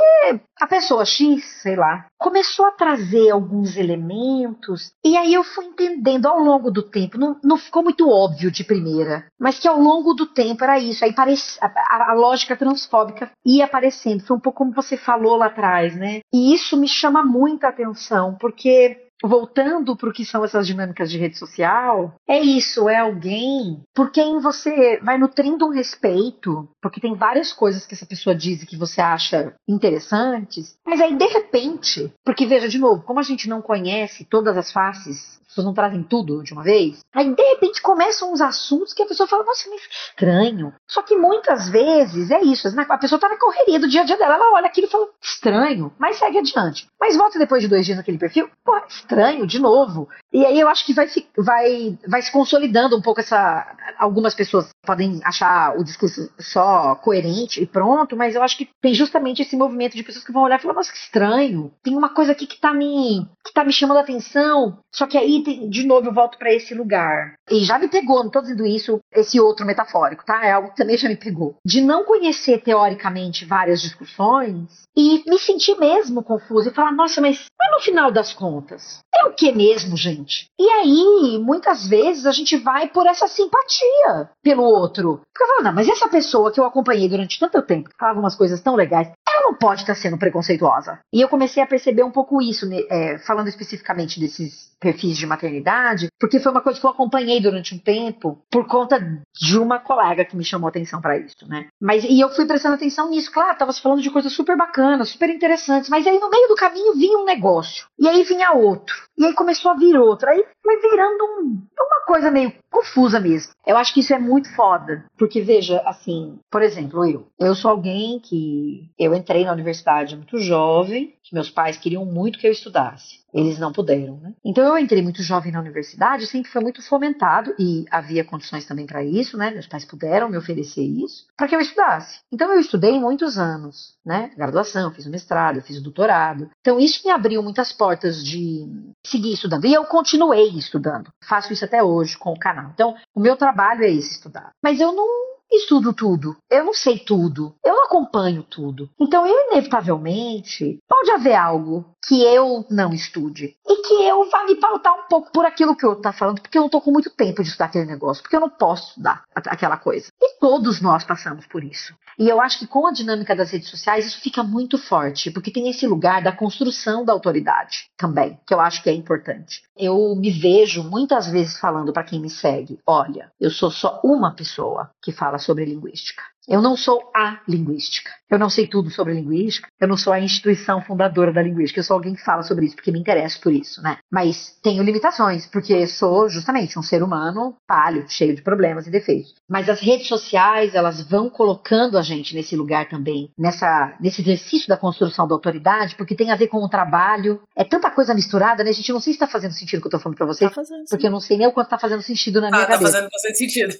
a pessoa X, sei lá, começou a trazer alguns elementos e aí eu fui entendendo ao longo do tempo, não, não ficou muito óbvio de primeira, mas que ao longo do tempo era isso. Aí parece, a, a lógica transfóbica ia aparecer acontecendo. Foi um pouco como você falou lá atrás, né? E isso me chama muita atenção, porque voltando para o que são essas dinâmicas de rede social, é isso, é alguém por quem você vai nutrindo um respeito, porque tem várias coisas que essa pessoa diz e que você acha interessantes, mas aí de repente, porque veja de novo, como a gente não conhece todas as faces pessoas não trazem tudo de uma vez. Aí, de repente, começam uns assuntos que a pessoa fala, nossa, mas estranho. Só que muitas vezes é isso. A pessoa tá na correria do dia a dia dela, ela olha aquilo e fala, estranho, mas segue adiante. Mas volta depois de dois dias naquele perfil, pô, estranho, de novo. E aí eu acho que vai, vai, vai se consolidando um pouco essa. Algumas pessoas podem achar o discurso só coerente e pronto, mas eu acho que tem justamente esse movimento de pessoas que vão olhar e falar, nossa, que estranho. Tem uma coisa aqui que tá me, que tá me chamando a atenção. Só que aí, tem, de novo, eu volto para esse lugar. E já me pegou, não tô dizendo isso, esse outro metafórico, tá? É algo que também já me pegou. De não conhecer teoricamente várias discussões e me sentir mesmo confuso e falar, nossa, mas, mas no final das contas, é o que mesmo, gente? E aí, muitas vezes, a gente vai por essa simpatia pelo outro. Porque eu falo, não, mas essa pessoa que eu acompanhei durante tanto tempo, que falava umas coisas tão legais, não pode estar sendo preconceituosa. E eu comecei a perceber um pouco isso, né, é, falando especificamente desses perfis de maternidade, porque foi uma coisa que eu acompanhei durante um tempo por conta de uma colega que me chamou atenção para isso, né? Mas e eu fui prestando atenção nisso, claro, tava se falando de coisas super bacanas, super interessantes, mas aí no meio do caminho vinha um negócio, e aí vinha outro, e aí começou a vir outro, aí foi virando um, uma coisa meio confusa mesmo. Eu acho que isso é muito foda, porque veja, assim, por exemplo, eu, eu sou alguém que eu entrei na universidade muito jovem, que meus pais queriam muito que eu estudasse. Eles não puderam, né? Então eu entrei muito jovem na universidade, sempre foi muito fomentado e havia condições também para isso, né? Meus pais puderam me oferecer isso para que eu estudasse. Então eu estudei muitos anos, né? Graduação, fiz o mestrado, fiz o doutorado. Então isso me abriu muitas portas de seguir estudando e eu continuei estudando. Faço isso até hoje com o canal. Então o meu trabalho é esse estudar. Mas eu não estudo tudo, eu não sei tudo, eu não acompanho tudo. Então, eu, inevitavelmente, pode haver algo que eu não estude e que eu vá me pautar um pouco por aquilo que eu estou falando, porque eu não estou com muito tempo de estudar aquele negócio, porque eu não posso estudar aquela coisa. E todos nós passamos por isso. E eu acho que com a dinâmica das redes sociais isso fica muito forte, porque tem esse lugar da construção da autoridade também, que eu acho que é importante. Eu me vejo muitas vezes falando para quem me segue: olha, eu sou só uma pessoa que fala sobre linguística. Eu não sou a linguística. Eu não sei tudo sobre linguística. Eu não sou a instituição fundadora da linguística. Eu sou alguém que fala sobre isso porque me interesso por isso, né? Mas tenho limitações, porque sou justamente um ser humano falho, cheio de problemas e defeitos. Mas as redes sociais, elas vão colocando a gente nesse lugar também, nessa, nesse exercício da construção da autoridade, porque tem a ver com o trabalho. É tanta coisa misturada, né? A gente não sei se está fazendo sentido o que eu estou falando para vocês. Tá fazendo, porque eu não sei nem o quanto está fazendo sentido na minha ah, cabeça. Tá fazendo bastante sentido.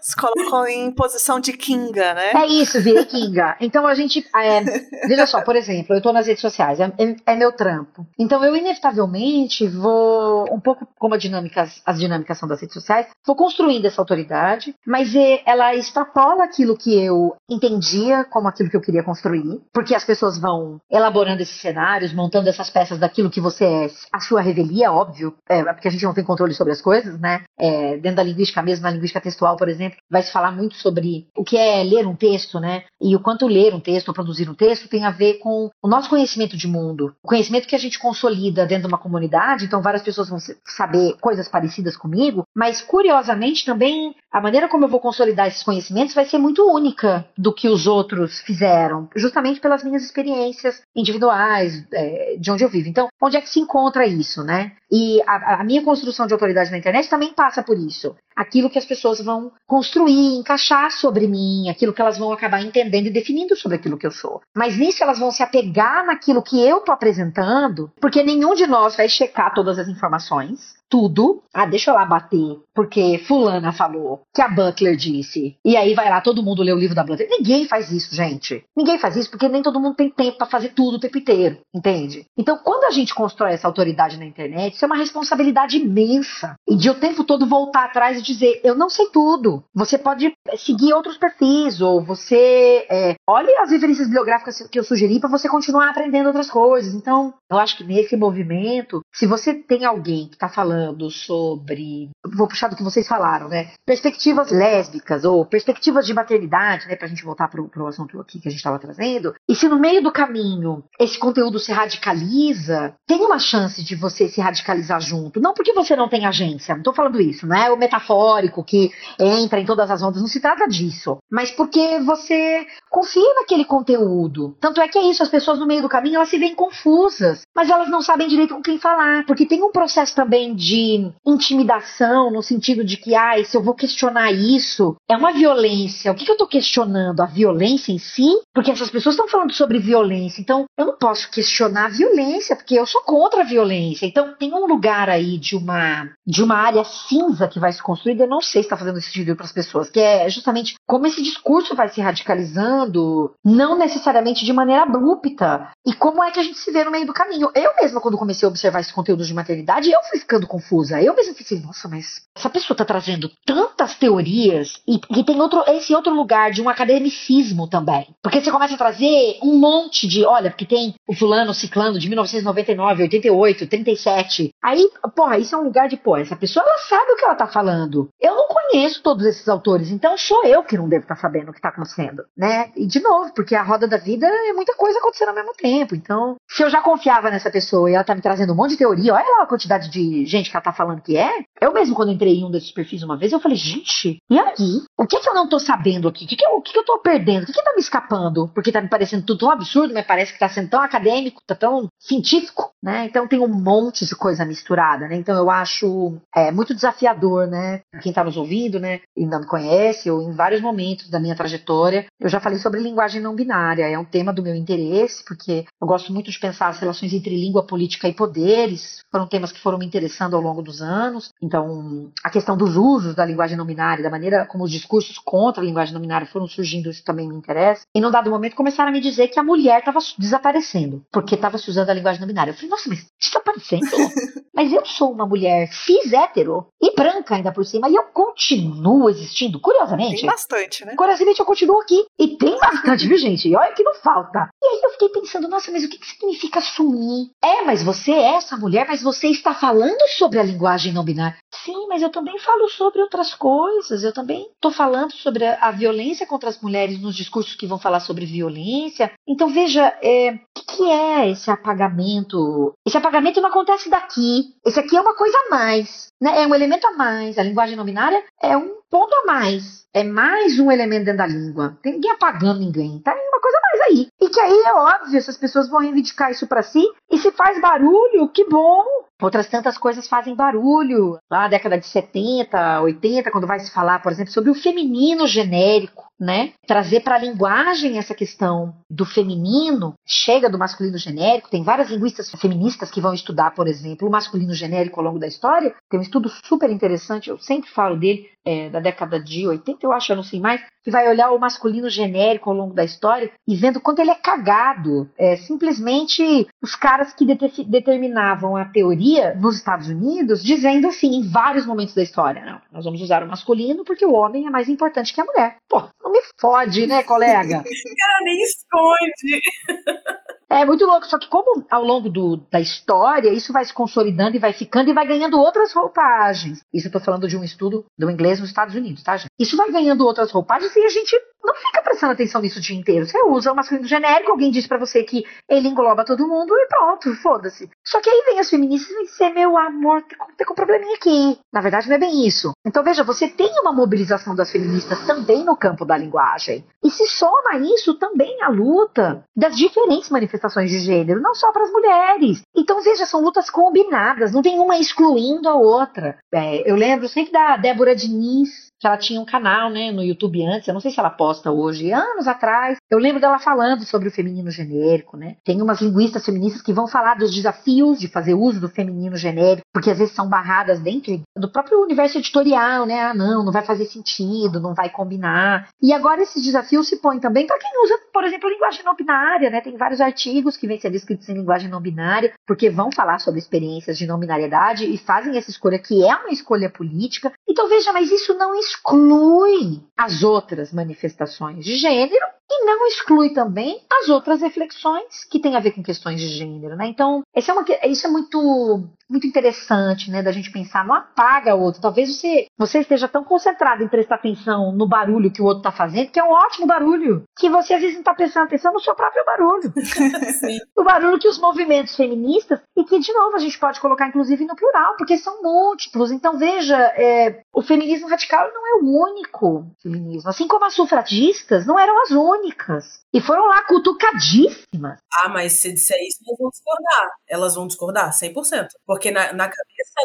Se colocou em posição de King Kinga, né? É isso, virei Kinga. Então a gente. É, veja só, por exemplo, eu estou nas redes sociais, é, é, é, meu trampo. Então eu, inevitavelmente, vou, um pouco como a dinâmicas, as dinâmicas são das redes sociais, vou construindo essa autoridade, mas é, ela extrapola aquilo que eu entendia como aquilo que eu queria construir, porque as pessoas vão elaborando esses cenários, montando essas peças daquilo que você é, a sua revelia, óbvio, é, porque a gente não tem controle sobre as coisas, né? É, dentro da linguística mesmo, na linguística textual, por exemplo, vai se falar muito sobre o que é ler um texto, né? E o quanto ler um texto ou produzir um texto tem a ver com o nosso conhecimento de mundo, o conhecimento que a gente consolida dentro de uma comunidade. Então, várias pessoas vão saber coisas parecidas comigo, mas curiosamente também a maneira como eu vou consolidar esses conhecimentos vai ser muito única do que os outros fizeram, justamente pelas minhas experiências individuais, é, de onde eu vivo. Então, onde é que se encontra isso, né? E a, a minha construção de autoridade na internet também passa por isso. Aquilo que as pessoas vão construir, encaixar sobre mim, aquilo que elas vão acabar entendendo e definindo sobre aquilo que eu sou. Mas nisso elas vão se apegar naquilo que eu tô apresentando, porque nenhum de nós vai checar todas as informações tudo. Ah, deixa eu lá bater, porque fulana falou que a Butler disse. E aí vai lá todo mundo ler o livro da Butler. Ninguém faz isso, gente. Ninguém faz isso porque nem todo mundo tem tempo para fazer tudo o tempo inteiro, entende? Então, quando a gente constrói essa autoridade na internet, isso é uma responsabilidade imensa. E de o tempo todo voltar atrás e dizer, eu não sei tudo. Você pode seguir outros perfis, ou você é, olhe as referências bibliográficas que eu sugeri para você continuar aprendendo outras coisas. Então, eu acho que nesse movimento, se você tem alguém que está falando falando sobre. Vou puxar do que vocês falaram, né? Perspectivas lésbicas ou perspectivas de maternidade, né? Pra gente voltar pro, pro assunto aqui que a gente estava trazendo. E se no meio do caminho esse conteúdo se radicaliza, tem uma chance de você se radicalizar junto. Não porque você não tem agência, não tô falando isso, não é o metafórico que entra em todas as ondas, não se trata disso. Mas porque você confia naquele conteúdo. Tanto é que é isso, as pessoas no meio do caminho elas se veem confusas, mas elas não sabem direito com quem falar, porque tem um processo também de de intimidação, no sentido de que, ai, se eu vou questionar isso, é uma violência. O que, que eu estou questionando? A violência em si? Porque essas pessoas estão falando sobre violência, então eu não posso questionar a violência, porque eu sou contra a violência. Então tem um lugar aí de uma, de uma área cinza que vai se construir, eu não sei se está fazendo esse sentido para as pessoas, que é justamente como esse discurso vai se radicalizando, não necessariamente de maneira abrupta, e como é que a gente se vê no meio do caminho. Eu mesma, quando comecei a observar esse conteúdo de maternidade, eu fui ficando confusa. Eu mesma fiquei, nossa, mas essa pessoa está trazendo tantas teorias e, e tem outro, esse outro lugar de um academicismo também. Porque você começa a trazer um monte de, olha, porque tem o fulano, o ciclano de 1999, 88, 37. Aí, porra, isso é um lugar de, pô, essa pessoa ela sabe o que ela tá falando. Eu não conheço todos esses autores, então sou eu que não devo estar tá sabendo o que tá acontecendo, né? E de novo, porque a roda da vida é muita coisa acontecendo ao mesmo tempo. Então, se eu já confiava nessa pessoa e ela tá me trazendo um monte de teoria, olha lá a quantidade de gente que ela tá falando que é. Eu mesmo, quando entrei em um desses perfis uma vez, eu falei, gente, e aí? O que que eu não tô sabendo aqui? O que que eu, o que que eu tô perdendo? O que que tá me escapando? Porque tá me parecendo tudo tão absurdo, mas parece que tá sendo tão acadêmico, tá tão científico, né? Então tem um monte de coisa misturada, né? Então eu acho é, muito desafiador, né? Quem tá nos ouvindo, né? Não me conhece, ou em vários momentos da minha trajetória, eu já falei sobre linguagem não binária. É um tema do meu interesse, porque eu gosto muito de pensar as relações entre língua, política e poderes. Foram temas que foram me interessando ao longo dos anos. Então, a questão dos usos da linguagem não binária, da maneira como os discursos contra a linguagem não binária foram surgindo, isso também me interessa. E num dado momento começaram a me dizer que a mulher estava desaparecendo, porque estava se usando a linguagem não binária. Eu falei, nossa, mas desaparecendo? *laughs* mas eu sou uma mulher cis hétero e branca ainda por cima, e eu continuo existindo, curiosamente. Tem bastante, né? Curiosamente, eu continuo aqui. E tem bastante, viu, gente? E olha que não falta. E aí eu fiquei pensando, nossa, mas o que, que significa sumir? É, mas você é essa mulher, mas você está falando sobre a linguagem não binária. Sim, mas eu também falo sobre outras coisas. Eu também estou falando sobre a, a, violência contra as mulheres nos discursos que vão falar sobre violência. Então, veja, é, que, é esse apagamento? Esse apagamento não acontece daqui. Esse aqui é uma coisa a mais. Né? É um elemento a mais. A linguagem não binária é um ponto a mais. É mais um elemento dentro da língua. Tem ninguém apagando ninguém. Tá uma coisa a mais aí. E que aí é óbvio, essas pessoas vão reivindicar isso para si. E se faz barulho, que bom. Outras tantas coisas fazem barulho. Lá na década de 70, 80, quando vai se falar, por exemplo, sobre o feminino genérico, né? Trazer para a linguagem essa questão do feminino, chega do masculino genérico. Tem várias linguistas feministas que vão estudar, por exemplo, o masculino genérico ao longo da história. Tem um estudo super interessante, eu sempre falo dele, é, da década de 80, eu acho, eu não sei mais, que vai olhar o masculino genérico ao longo da história e vendo quanto ele é cagado. É, simplesmente os caras que determinavam a teoria nos Estados Unidos, dizendo assim, em vários momentos da história, não, nós vamos usar o masculino porque o homem é mais importante que a mulher. Pô, não me fode, né, colega? *laughs* cara nem esconde. *laughs* É muito louco, só que como ao longo do, da história isso vai se consolidando e vai ficando e vai ganhando outras roupagens. Isso eu tô falando de um estudo do inglês nos Estados Unidos, tá, gente? Isso vai ganhando outras roupagens e a gente não fica prestando atenção nisso o dia inteiro. Você usa o masculino genérico, alguém diz para você que ele engloba todo mundo e pronto, foda-se. Só que aí vem as feministas e dizem, meu amor, tem com um probleminha aqui. Na verdade, não é bem isso. Então, veja, você tem uma mobilização das feministas também no campo da linguagem. E se soma isso também a luta das diferentes manifestações de gênero, não só para as mulheres. Então, veja, são lutas combinadas, não tem uma excluindo a outra. É, eu lembro sempre da Débora Diniz, que ela tinha um canal, né, no YouTube antes, eu não sei se ela posta hoje, anos atrás. Eu lembro dela falando sobre o feminino genérico, né? Tem umas linguistas feministas que vão falar dos desafios de fazer uso do feminino genérico, porque às vezes são barradas dentro do próprio universo editorial, né? Ah, não, não vai fazer sentido, não vai combinar. E agora esses desafios se põem também para quem usa, por exemplo, linguagem não binária, né? Tem vários artigos que vêm sendo escritos em linguagem não binária, porque vão falar sobre experiências de não binariedade e fazem essa escolha que é uma escolha política. Então veja, mas isso não exclui as outras manifestações de gênero e não exclui também as outras reflexões que têm a ver com questões de gênero, né? Então, é uma, isso é muito, muito interessante, né, da gente pensar, não apaga o outro. Talvez você, você esteja tão concentrado em prestar atenção no barulho que o outro está fazendo, que é um ótimo barulho, que você às vezes não está prestando atenção no seu próprio barulho. *laughs* o barulho que os movimentos feministas, e que, de novo, a gente pode colocar inclusive no plural, porque são múltiplos. Então, veja, é, o feminismo radical não é o único feminismo. Assim como as sufragistas não eram as únicas. E foram lá cutucadíssimas. Ah, mas se disser isso, elas vão discordar. Elas vão discordar, 100%. Porque na, na cabeça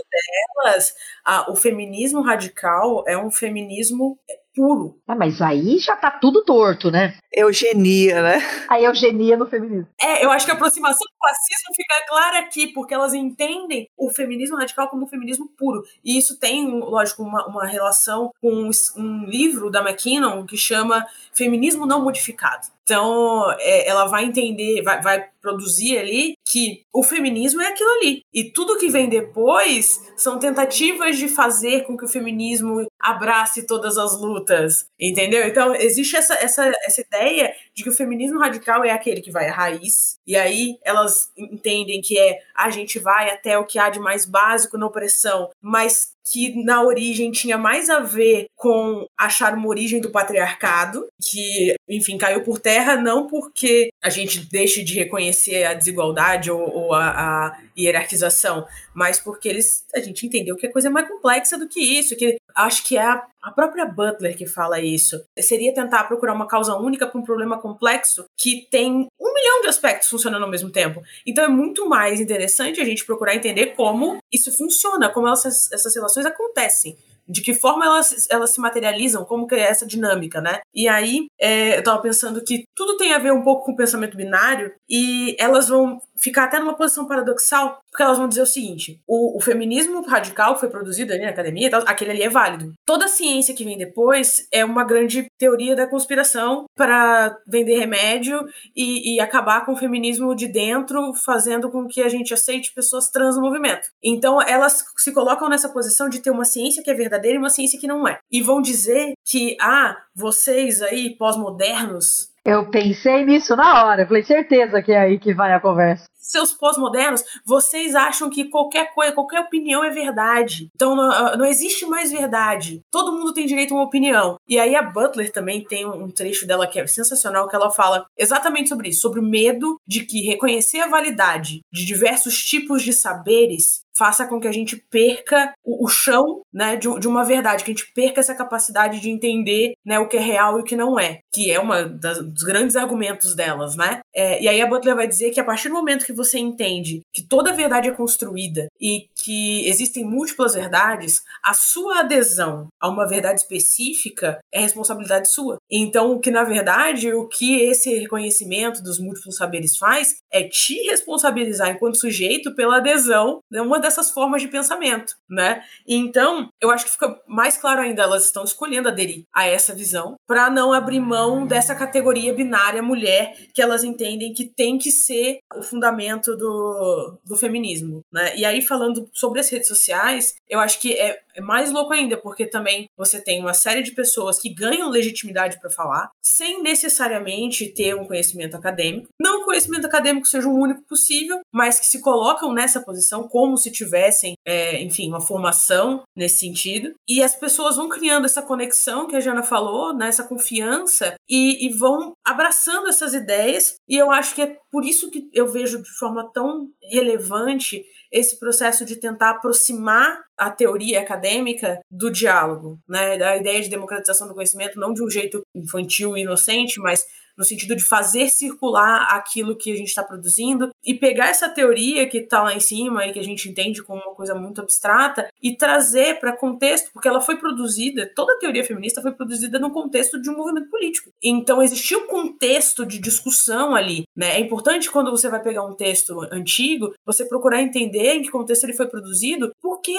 delas, a, o feminismo radical é um feminismo puro. É, mas aí já tá tudo torto, né? Eugenia, né? A eugenia no feminismo. É, eu acho que a aproximação do fascismo fica clara aqui, porque elas entendem o feminismo radical como um feminismo puro. E isso tem, lógico, uma, uma relação com um livro da McKinnon que chama Feminismo Não Modificado. Então, é, ela vai entender, vai, vai produzir ali que o feminismo é aquilo ali. E tudo que vem depois são tentativas de fazer com que o feminismo abrace todas as lutas, entendeu? Então, existe essa, essa, essa ideia de que o feminismo radical é aquele que vai à raiz, e aí elas entendem que é a gente vai até o que há de mais básico na opressão, mas que na origem tinha mais a ver com achar uma origem do patriarcado, que, enfim, caiu por terra não porque a gente deixe de reconhecer a desigualdade ou, ou a, a, hierarquização, mas porque eles a gente entendeu que a coisa é mais complexa do que isso, que acho que é a, a própria Butler que fala isso. Seria tentar procurar uma causa única para um problema complexo que tem um milhão de aspectos funcionando ao mesmo tempo. Então é muito mais interessante a gente procurar entender como isso funciona, como essas, essas relações acontecem de que forma elas, elas se materializam, como que é essa dinâmica, né? E aí, é, eu tava pensando que tudo tem a ver um pouco com o pensamento binário e elas vão ficar até numa posição paradoxal, porque elas vão dizer o seguinte: o, o feminismo radical foi produzido ali na academia, tal, aquele ali é válido. Toda a ciência que vem depois é uma grande teoria da conspiração para vender remédio e, e, acabar com o feminismo de dentro, fazendo com que a gente aceite pessoas trans no movimento. Então elas se colocam nessa posição de ter uma ciência que é verdadeira e uma ciência que não é. E vão dizer que, ah, vocês aí, pós-modernos, eu pensei nisso na hora, falei, certeza que é aí que vai a conversa. Seus pós-modernos, vocês acham que qualquer coisa, qualquer opinião é verdade. Então não, ah, não, existe mais verdade. Todo mundo tem direito a uma opinião. E aí a Butler também tem um trecho dela que é sensacional, que ela fala exatamente sobre isso, sobre o medo de que reconhecer a validade de diversos tipos de saberes faça com que a gente perca o, o chão né, de, de, uma verdade, que a gente perca essa capacidade de entender né, o que é real e o que não é, que é das, dos grandes argumentos delas, né? É, e aí a Butler vai dizer que a partir do momento que você entende que toda verdade é construída e que existem múltiplas verdades, a sua adesão a uma verdade específica é responsabilidade sua. Então, que na verdade, o que esse reconhecimento dos múltiplos saberes faz é te responsabilizar enquanto sujeito pela adesão a uma dessas formas de pensamento, né? Então, eu acho que fica mais claro ainda, elas estão escolhendo aderir a essa visão para não abrir mão dessa categoria binária mulher que elas entendem que tem que ser o fundamento do, do feminismo, né? E aí, falando sobre as redes sociais, eu acho que é, é mais louco ainda, porque também você tem uma série de pessoas que ganham legitimidade para falar, sem necessariamente ter um conhecimento acadêmico. Não o conhecimento acadêmico seja o único possível, mas que se colocam nessa posição como se tivessem, é, enfim, uma formação nesse sentido. E as pessoas vão criando essa conexão que a Jana falou, né, essa confiança, e, e vão abraçando essas ideias. E eu acho que é por isso que eu vejo forma tão relevante esse processo de tentar aproximar a teoria acadêmica do diálogo, né, da ideia de democratização do conhecimento, não de um jeito infantil e inocente, mas no sentido de fazer circular aquilo que a gente está produzindo e pegar essa teoria que está lá em cima e que a gente entende como uma coisa muito abstrata e trazer para contexto, porque ela foi produzida, toda a teoria feminista foi produzida no contexto de um movimento político. Então existia um contexto de discussão ali, né? É importante quando você vai pegar um texto antigo, você procurar entender em que contexto ele foi produzido, porque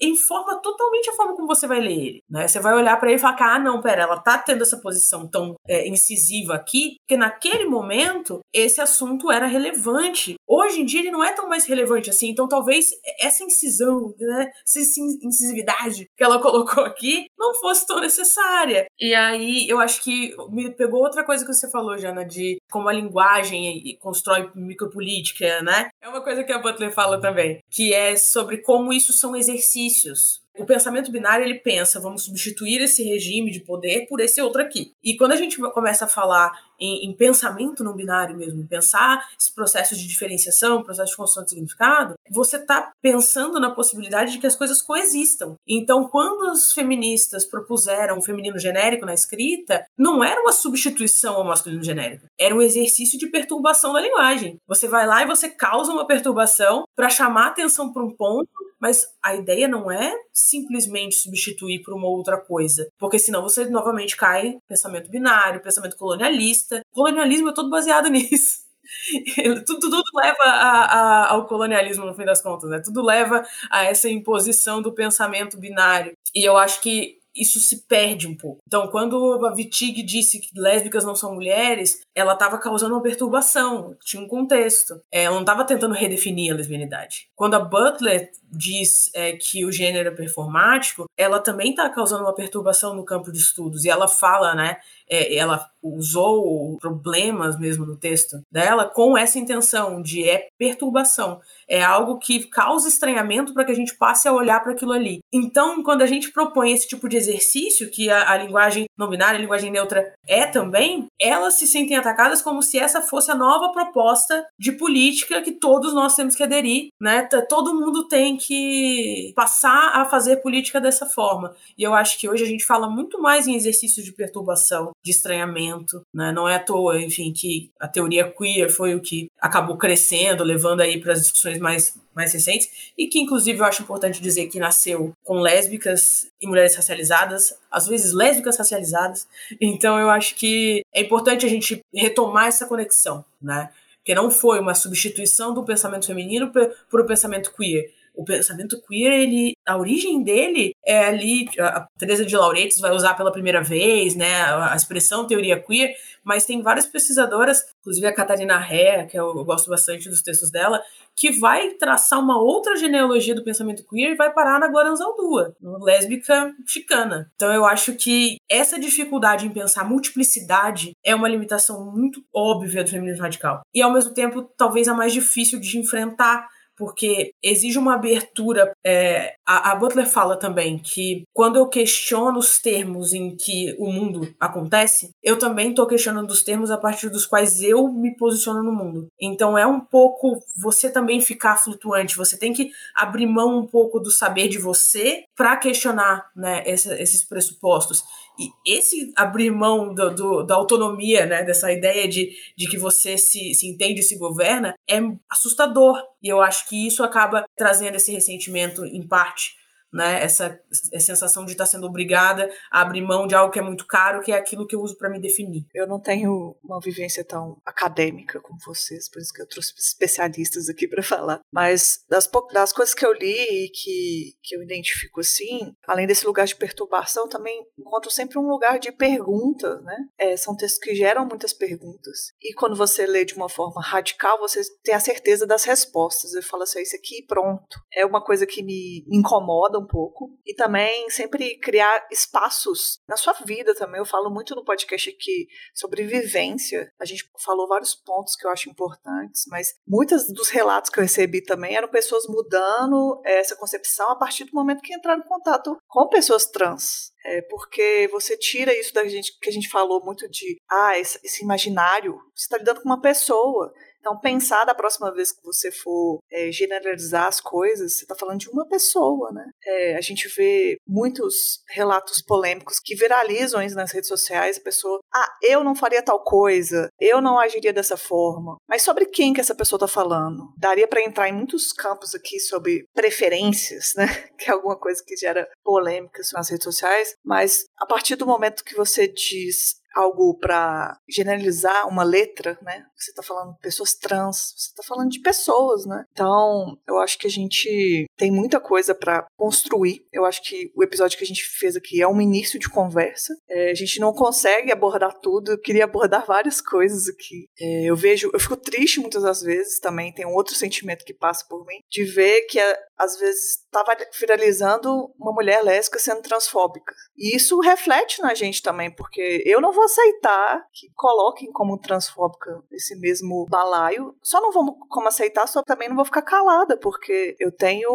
informa totalmente a forma como você vai ler ele, né? Você vai olhar para ele e falar, ah, não, pera, ela tá tendo essa posição tão é, incisiva aqui, porque naquele momento esse assunto era relevante. Hoje em dia ele não é tão mais relevante assim, então talvez essa incisão, né, essa incisividade que ela *laughs* colocou aqui não fosse tão necessária. E aí eu acho que me pegou outra coisa que você falou, Jana, de como a linguagem constrói micropolítica, né? É uma coisa que a Butler fala também, que é sobre como isso são exercícios benefícios o pensamento binário ele pensa, vamos substituir esse regime de poder por esse outro aqui. E quando a gente começa a falar em, em pensamento não binário mesmo, pensar esse processo de diferenciação, processo de construção de significado, você está pensando na possibilidade de que as coisas coexistam. Então, quando as feministas propuseram o feminino genérico na escrita, não era uma substituição ao masculino genérico, era um exercício de perturbação da linguagem. Você vai lá e você causa uma perturbação para chamar atenção para um ponto mas a ideia não é simplesmente substituir por uma outra coisa, porque senão você novamente cai pensamento binário, pensamento colonialista. O colonialismo é todo baseado *laughs* nisso. tudo, tudo leva a, a, ao colonialismo no fim das contas, né? Tudo leva a essa imposição do pensamento binário. E eu acho que isso se perde um pouco. Então, quando a Wittig disse que lésbicas não são mulheres, ela estava causando uma perturbação, tinha um contexto. É, ela não estava tentando redefinir a lesbianidade. Quando a Butler diz é, que o gênero é performático, ela também está causando uma perturbação no campo de estudos. E ela fala, né, é, ela usou problemas mesmo no texto dela com essa intenção de é perturbação, é algo que causa estranhamento para que a gente passe a olhar para aquilo ali. Então, quando a gente propõe esse tipo de exercício, que a, a linguagem não binária, a linguagem neutra é também, elas se sentem atacadas como se essa fosse a nova proposta de política que todos nós temos que aderir, né? Todo mundo tem que passar a fazer política dessa forma. E eu acho que hoje a gente fala muito mais em exercícios de perturbação, de estranhamento, né? Não é à toa, enfim, que a teoria queer foi o que acabou crescendo, levando aí para as discussões mais mais recentes, e que inclusive eu acho importante dizer que nasceu com lésbicas e mulheres racializadas, às vezes lésbicas racializadas. Então eu acho que é importante a gente retomar essa conexão, né? Porque não foi uma substituição do pensamento feminino por o pensamento queer o pensamento queer, ele, a origem dele é ali, a Teresa de Lauretis vai usar pela primeira vez, né, a expressão teoria queer, mas tem várias pesquisadoras, inclusive a Catarina Ré, que eu, eu gosto bastante dos textos dela, que vai traçar uma outra genealogia do pensamento queer e vai parar na Glória Anzaldúa, lésbica chicana. Então eu acho que essa dificuldade em pensar multiplicidade é uma limitação muito óbvia do feminismo radical. E ao mesmo tempo, talvez a mais difícil de enfrentar porque exige uma abertura. É, a, a, Butler fala também que quando eu questiono os termos em que o mundo acontece, eu também estou questionando os termos a partir dos quais eu me posiciono no mundo. Então é um pouco você também ficar flutuante, você tem que abrir mão um pouco do saber de você para questionar né, essa, esses pressupostos. E esse abrir mão do, do, da autonomia, né, dessa ideia de, de que você se, se entende e se governa, é assustador. E eu acho que isso acaba trazendo esse ressentimento, em parte, né? Essa, sensação de estar sendo obrigada a abrir mão de algo que é muito caro, que é aquilo que eu uso para me definir. Eu não tenho uma vivência tão acadêmica como vocês, por isso que eu trouxe especialistas aqui para falar. Mas das, das coisas que eu li e que, que eu identifico assim, além desse lugar de perturbação, também encontro sempre um lugar de pergunta, né? É, são textos que geram muitas perguntas. E quando você lê de uma forma radical, você tem a certeza das respostas. Eu falo assim, ah, isso aqui pronto. É uma coisa que me incomoda um pouco. E também sempre criar espaços na sua vida também. Eu falo muito no podcast aqui sobre vivência. A gente falou vários pontos que eu acho importantes, mas muitos dos relatos que eu recebi também eram pessoas mudando essa concepção a partir do momento que entraram em contato com pessoas trans. É porque você tira isso da gente que a gente falou muito de ah, esse imaginário. Você está lidando com uma pessoa. Então, pensar da próxima vez que você for é, generalizar as coisas, você está falando de uma pessoa, né? É, a gente vê muitos relatos polêmicos que viralizam nas redes sociais, a pessoa, ah, eu não faria tal coisa, eu não agiria dessa forma. Mas sobre quem que essa pessoa está falando? Daria para entrar em muitos campos aqui sobre preferências, né? *laughs* Que é alguma coisa que gera polêmicas nas redes sociais, mas a partir do momento que você diz algo para generalizar uma letra, né? Você está falando de pessoas trans, você está falando de pessoas, né? Então, eu acho que a gente tem muita coisa para construir. Eu acho que o episódio que a gente fez aqui é um início de conversa. É, a gente não consegue abordar tudo. Eu queria abordar *laughs* várias coisas aqui. É, eu vejo, eu fico triste muitas das vezes também. Tem um outro sentimento que passa por mim de ver que às vezes estava viralizando uma mulher lésbica sendo transfóbica. E isso reflete na gente também, porque eu não vou aceitar que coloquem como transfóbica esse mesmo balaio. Só não vou como aceitar, só também não vou ficar calada, porque eu tenho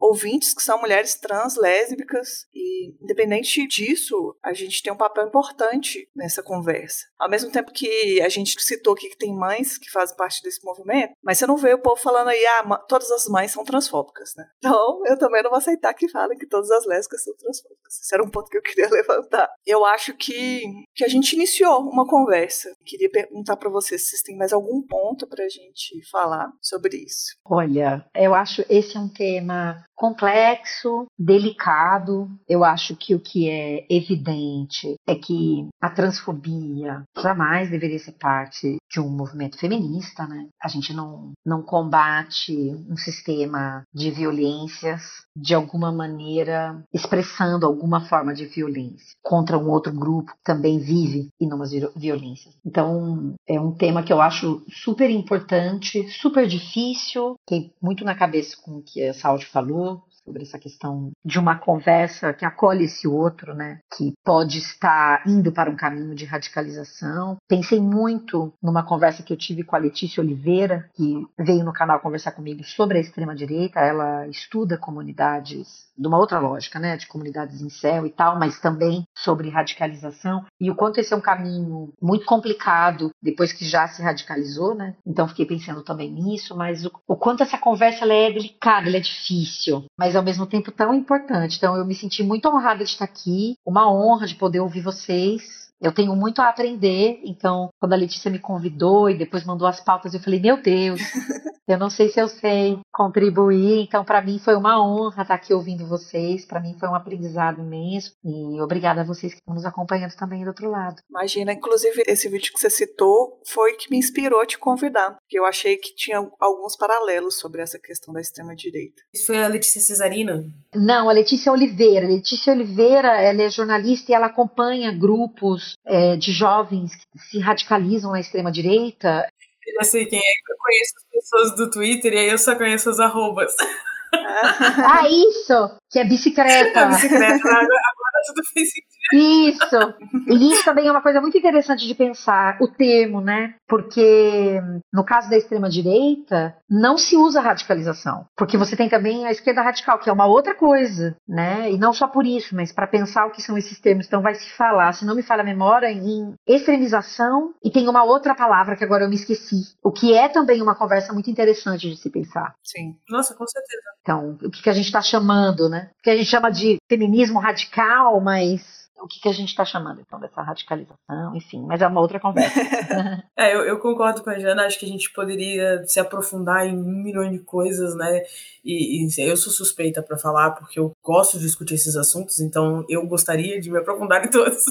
ouvintes que são mulheres trans, lésbicas, e independente disso, a gente tem um papel importante nessa conversa. Ao mesmo tempo que a gente citou aqui que tem mães que fazem parte desse movimento, mas você não vê o povo falando aí, ah, todas as mães são transfóbicas, né? Então, eu também não vou aceitar que falem que todas as lésbicas são transfóbicas. Esse era um ponto que eu queria *laughs* levantar. Eu acho que, que a gente iniciou uma conversa. Queria perguntar para vocês se vocês têm mais algum ponto para a gente falar sobre isso. Olha, eu acho esse é um tema complexo, delicado. Eu acho que o que é evidente é que a transfobia jamais deveria ser parte de um movimento feminista, né? A gente não, não combate um sistema de violências de alguma maneira expressando alguma forma de violência contra um outro grupo que também vive inúmeras violências. Então, é um tema que eu acho super importante, super difícil, tem muito na cabeça com o que a Saúde falou, sobre essa questão de uma conversa que acolhe esse outro, né, que pode estar indo para um caminho de radicalização. Pensei muito numa conversa que eu tive com a Letícia Oliveira, que veio no canal conversar comigo sobre a extrema direita. Ela estuda comunidades de uma outra lógica, né, de comunidades em céu e tal, mas também sobre radicalização e o quanto esse é um caminho muito complicado depois que já se radicalizou, né? Então fiquei pensando também nisso, mas o, o quanto essa conversa é delicada, é difícil, mas ao mesmo tempo tão importante. Então eu me senti muito honrada de estar aqui, uma honra de poder ouvir vocês. Eu tenho muito a aprender, então quando a Letícia me convidou e depois mandou as pautas, eu falei: "Meu Deus, eu não sei se eu sei contribuir, então para mim foi uma honra estar aqui ouvindo vocês, para mim foi um aprendizado imenso e obrigada a vocês que estão nos acompanhando também do outro lado. Imagina, inclusive esse vídeo que você citou foi que me inspirou a te convidar, porque eu achei que tinha alguns paralelos sobre essa questão da extrema direita. Isso foi a Letícia Cesarina? Não, a Letícia Oliveira. A Letícia Oliveira, ela é jornalista e ela acompanha grupos é, de jovens que se radicalizam na extrema direita eu já sei quem é, eu conheço as pessoas do Twitter e aí eu só conheço os arrobas. *laughs* ah, isso! Que é bicicleta. *laughs* A bicicleta, agora, agora tudo fez sentido. Isso. E isso também é uma coisa muito interessante de pensar, o termo, né? Porque no caso da extrema direita, não se usa radicalização, porque você tem também a esquerda radical, que é uma outra coisa, né? E não só por isso, mas para pensar o que são esses termos, então vai se falar, se não me falha a memória, em extremização e tem uma outra palavra que agora eu me esqueci, o que é também uma conversa muito interessante de se pensar. Sim. Nossa, com certeza. Então, o que a gente está chamando, né? O que a gente chama de feminismo radical, mas o que, que a gente está chamando então dessa radicalização, enfim, mas é uma outra conversa. *laughs* é, eu, eu, concordo com a Jana, acho que a gente poderia se aprofundar em um milhão de coisas, né? E, e eu sou suspeita para falar porque eu gosto de discutir esses assuntos, então eu gostaria de me aprofundar *laughs* em todos.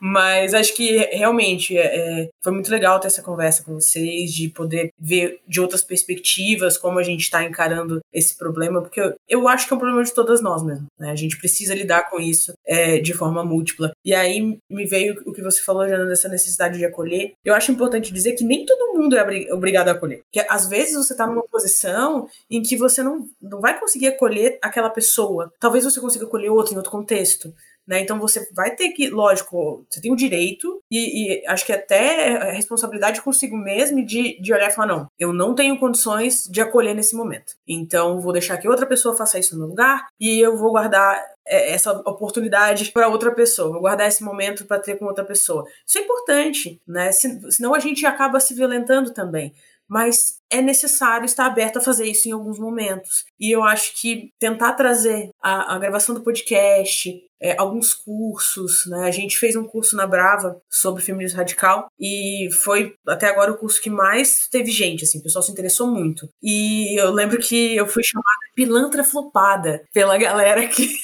mas acho que realmente é, é, foi muito legal ter essa conversa com vocês, de poder ver de outras perspectivas como a gente está encarando esse problema, porque eu, eu, acho que é um problema de todas nós mesmo, né? A gente precisa lidar com isso é, de forma forma múltipla. E aí me veio o que você falou, Jana, dessa necessidade de acolher. Eu acho importante dizer que nem todo mundo é obrigado a acolher. Que às vezes você tá numa posição em que você não, não vai conseguir acolher aquela pessoa. Talvez você consiga acolher outro em outro contexto. Né? Então você vai ter que, lógico, você tem o direito e, e, acho que até a responsabilidade consigo mesmo de, de olhar e falar: não, eu não tenho condições de acolher nesse momento. Então vou deixar que outra pessoa faça isso no lugar e eu vou guardar é, essa oportunidade para outra pessoa, vou guardar esse momento para ter com outra pessoa. Isso é importante, né? Senão a gente acaba se violentando também mas é necessário estar aberto a fazer isso em alguns momentos. E eu acho que tentar trazer a, a gravação do podcast, é, alguns cursos, né? A gente fez um curso na Brava sobre feminismo radical e foi até agora o curso que mais teve gente, assim, o pessoal se interessou muito. E eu lembro que eu fui chamada pilantra flopada pela galera que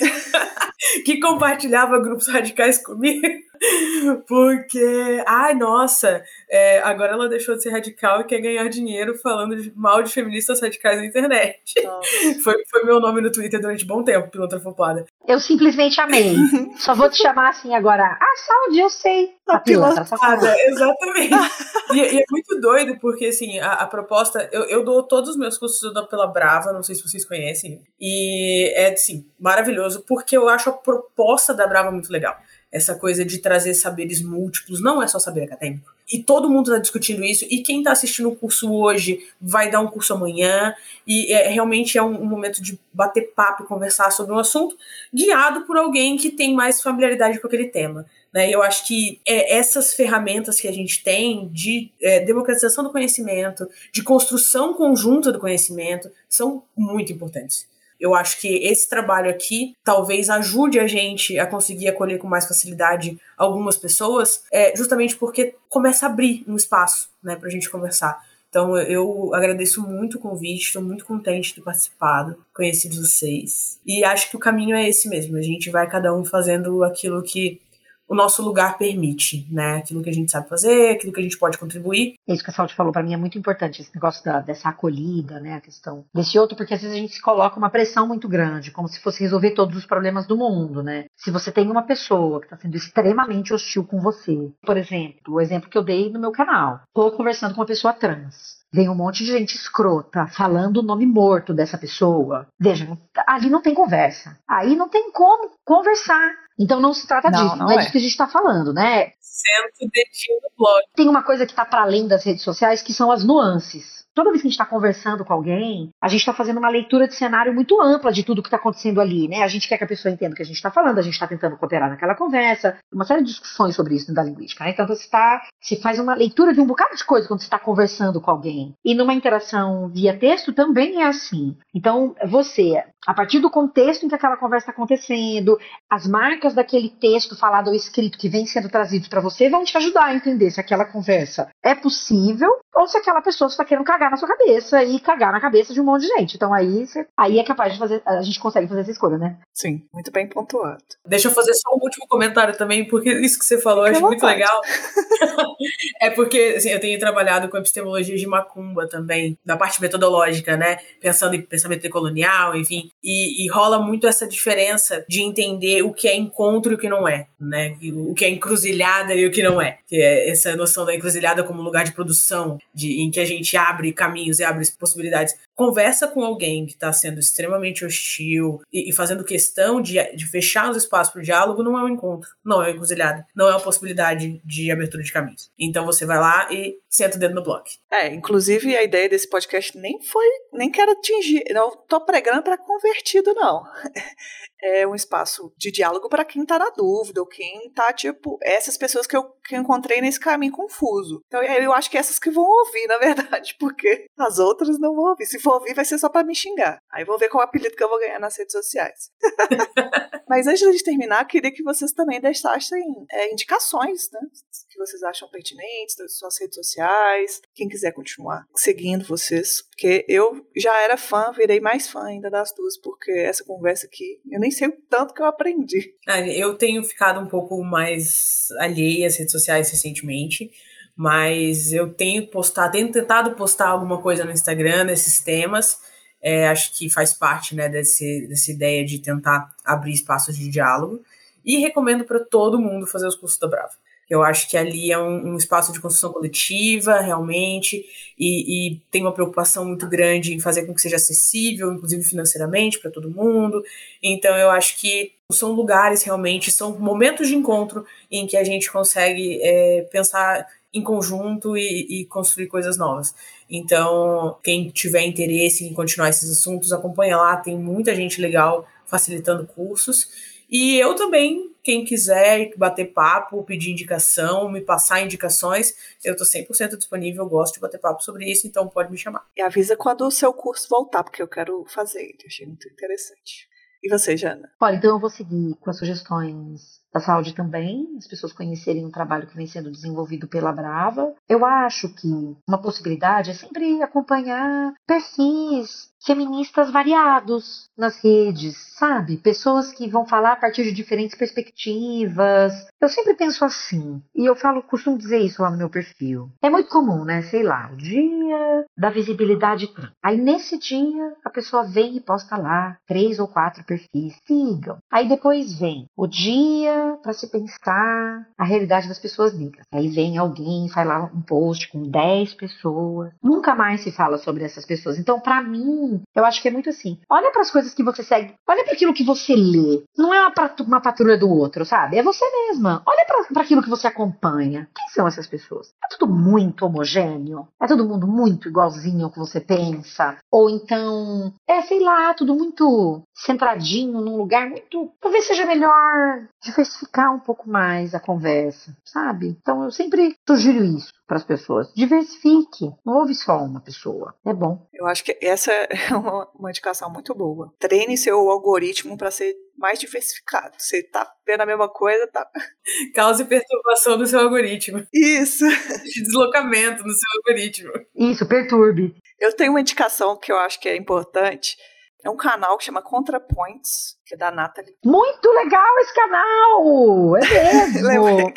que compartilhava grupos radicais comigo. *laughs* Porque, ai, nossa, é, agora ela deixou de ser radical e quer ganhar dinheiro falando de, mal de feministas radicais na internet. *laughs* Foi, foi meu nome no Twitter durante um bom tempo, pilantra flopada. Eu simplesmente amei. *laughs* Só vou te chamar assim agora. Ah, Saúde, eu sei. A, a pilantra, pilantrada, exatamente. *laughs* e, e, é muito doido, porque assim, a, a proposta. Eu, eu, dou todos os meus cursos eu dou pela Brava, não sei se vocês conhecem. E é, assim, maravilhoso, porque eu acho a proposta da Brava muito legal essa coisa de trazer saberes múltiplos, não é só saber acadêmico. E todo mundo está discutindo isso, e quem está assistindo o curso hoje vai dar um curso amanhã, e é, realmente é um, um, momento de bater papo e conversar sobre um assunto, guiado por alguém que tem mais familiaridade com aquele tema. Né? Eu acho que é, essas ferramentas que a gente tem de é, democratização do conhecimento, de construção conjunta do conhecimento, são muito importantes. Eu acho que esse trabalho aqui talvez ajude a gente a conseguir acolher com mais facilidade algumas pessoas, é, justamente porque começa a abrir um espaço né, para a gente conversar. Então eu agradeço muito o convite, estou muito contente de ter participado, conhecido vocês. E acho que o caminho é esse mesmo, a gente vai cada um fazendo aquilo que o nosso lugar permite, né? Aquilo que a gente sabe fazer, aquilo que a gente pode contribuir. É isso que a Saúde falou, para mim é muito importante, esse negócio da, dessa acolhida, né? A questão desse outro, porque às vezes a gente se coloca uma pressão muito grande, como se fosse resolver todos os problemas do mundo, né? Se você tem uma pessoa que está sendo extremamente hostil com você, por exemplo, o exemplo que eu dei no meu canal, estou conversando com uma pessoa trans. Vem um monte de gente escrota falando o nome morto dessa pessoa. Veja, ali não tem conversa. Aí não tem como conversar. Então não se trata não, disso, não, não é, é disso que a gente está falando, né? Senta o dedinho no blog. Tem uma coisa que está para além das redes sociais, que são as nuances toda vez que a gente está conversando com alguém, a gente está fazendo uma leitura de cenário muito ampla de tudo que está acontecendo ali, né? A gente quer que a pessoa entenda o que a gente está falando, a gente está tentando cooperar naquela conversa, uma série de discussões sobre isso da linguística, né? Então você tá, se faz uma leitura de um bocado de coisa quando você está conversando com alguém. E numa interação via texto também é assim. Então você, a partir do contexto em que aquela conversa está acontecendo, as marcas daquele texto falado ou escrito que vem sendo trazido para você vão te ajudar a entender se aquela conversa é possível ou se aquela pessoa está querendo cagar na sua cabeça e cagar na cabeça de um monte de gente. Então aí, cê, aí é capaz de fazer, a gente consegue fazer essa escolha, né? Sim, muito bem pontuado. Deixa eu fazer só um último comentário também, porque isso que você falou eu acho muito legal. *laughs* é porque assim, eu tenho trabalhado com epistemologia de macumba também, na parte metodológica, né? Pensando em pensamento colonial, enfim. E, e rola muito essa diferença de entender o que é encontro e o que não é, né? O que é encruzilhada e o que não é. Que é essa noção da encruzilhada como lugar de produção, de, em que a gente abre caminhos e abre possibilidades. Conversa com alguém que está sendo extremamente hostil e, e, fazendo questão de, de fechar os espaços para o diálogo, não é um encontro, não é uma encruzilhada, não é uma possibilidade de abertura de caminhos. Então você vai lá e senta o dedo no bloco. É, inclusive a ideia desse podcast nem foi, nem quero atingir, não tô pregando para convertido, não. *laughs* é um espaço de diálogo para quem está na dúvida, ou quem está, tipo, essas pessoas que eu, que encontrei nesse caminho confuso. Então eu acho que essas que vão ouvir, na verdade, *laughs* porque as outras não vão ouvir. Se for ouvir, vai ser só para me xingar. Aí vou ver qual apelido que eu vou ganhar nas redes sociais. *laughs* Mas antes de terminar, queria que vocês também deixassem é, indicações, né? Que vocês acham pertinentes das suas redes sociais. Quem quiser continuar seguindo vocês. Porque eu já era fã, virei mais fã ainda das duas, porque essa conversa aqui, eu nem sei o tanto que eu aprendi. É, eu tenho ficado um pouco mais alheia às redes sociais recentemente mas eu tenho postado, tenho tentado postar alguma coisa no Instagram nesses temas. É, acho que faz parte né, desse, dessa ideia de tentar abrir espaços de diálogo. E recomendo para todo mundo fazer os cursos da Brava. Eu acho que ali é um, um espaço de construção coletiva, realmente, e, e, tem uma preocupação muito grande em fazer com que seja acessível, inclusive financeiramente, para todo mundo. Então, eu acho que são lugares realmente, são momentos de encontro em que a gente consegue é, pensar em conjunto e, e, construir coisas novas. Então, quem tiver interesse em continuar esses assuntos, acompanha lá, tem muita gente legal facilitando cursos. E eu também, quem quiser bater papo, pedir indicação, me passar indicações, eu estou 100% disponível, gosto de bater papo sobre isso, então pode me chamar. E avisa quando o seu curso voltar, porque eu quero fazer ele, achei muito interessante. E você, Jana? Olha, então eu vou seguir com as sugestões da saúde também, as pessoas conhecerem o trabalho que vem sendo desenvolvido pela Brava. Eu acho que uma possibilidade é sempre acompanhar perfis feministas variados nas redes, sabe? Pessoas que vão falar a partir de diferentes perspectivas. Eu sempre penso assim, e eu falo, costumo dizer isso lá no meu perfil. É muito comum, né? Sei lá, o dia da visibilidade Aí nesse dia a pessoa vem e posta lá três ou quatro perfis, sigam. Aí depois vem o dia para se pensar a realidade das pessoas negras. Aí vem alguém faz lá um post com 10 pessoas. Nunca mais se fala sobre essas pessoas. Então, para mim, eu acho que é muito assim. Olha para as coisas que você segue, olha para aquilo que você lê. Não é uma, uma patrulha do outro, sabe? É você mesma. Olha para aquilo que você acompanha. Quem são essas pessoas? É tudo muito homogêneo? É todo mundo muito igualzinho ao que você pensa? Ou então, é, sei lá, tudo muito centradinho num lugar muito. Talvez seja melhor diversificar um pouco mais a conversa, sabe? Então eu sempre sugiro isso para as pessoas. Diversifique, não ouve só uma pessoa. É bom. Eu acho que essa *laughs* é uma, uma indicação muito boa. Treine seu algoritmo para ser mais diversificado. Você tá vendo a mesma coisa, tá. *laughs* Cause perturbação no seu algoritmo. Isso. *laughs* De deslocamento no seu algoritmo. Isso, perturbe. Eu tenho uma indicação que eu acho que é importante. É um canal que chama ContraPoints que é da Nathalie. Muito legal esse canal! É *laughs* mesmo!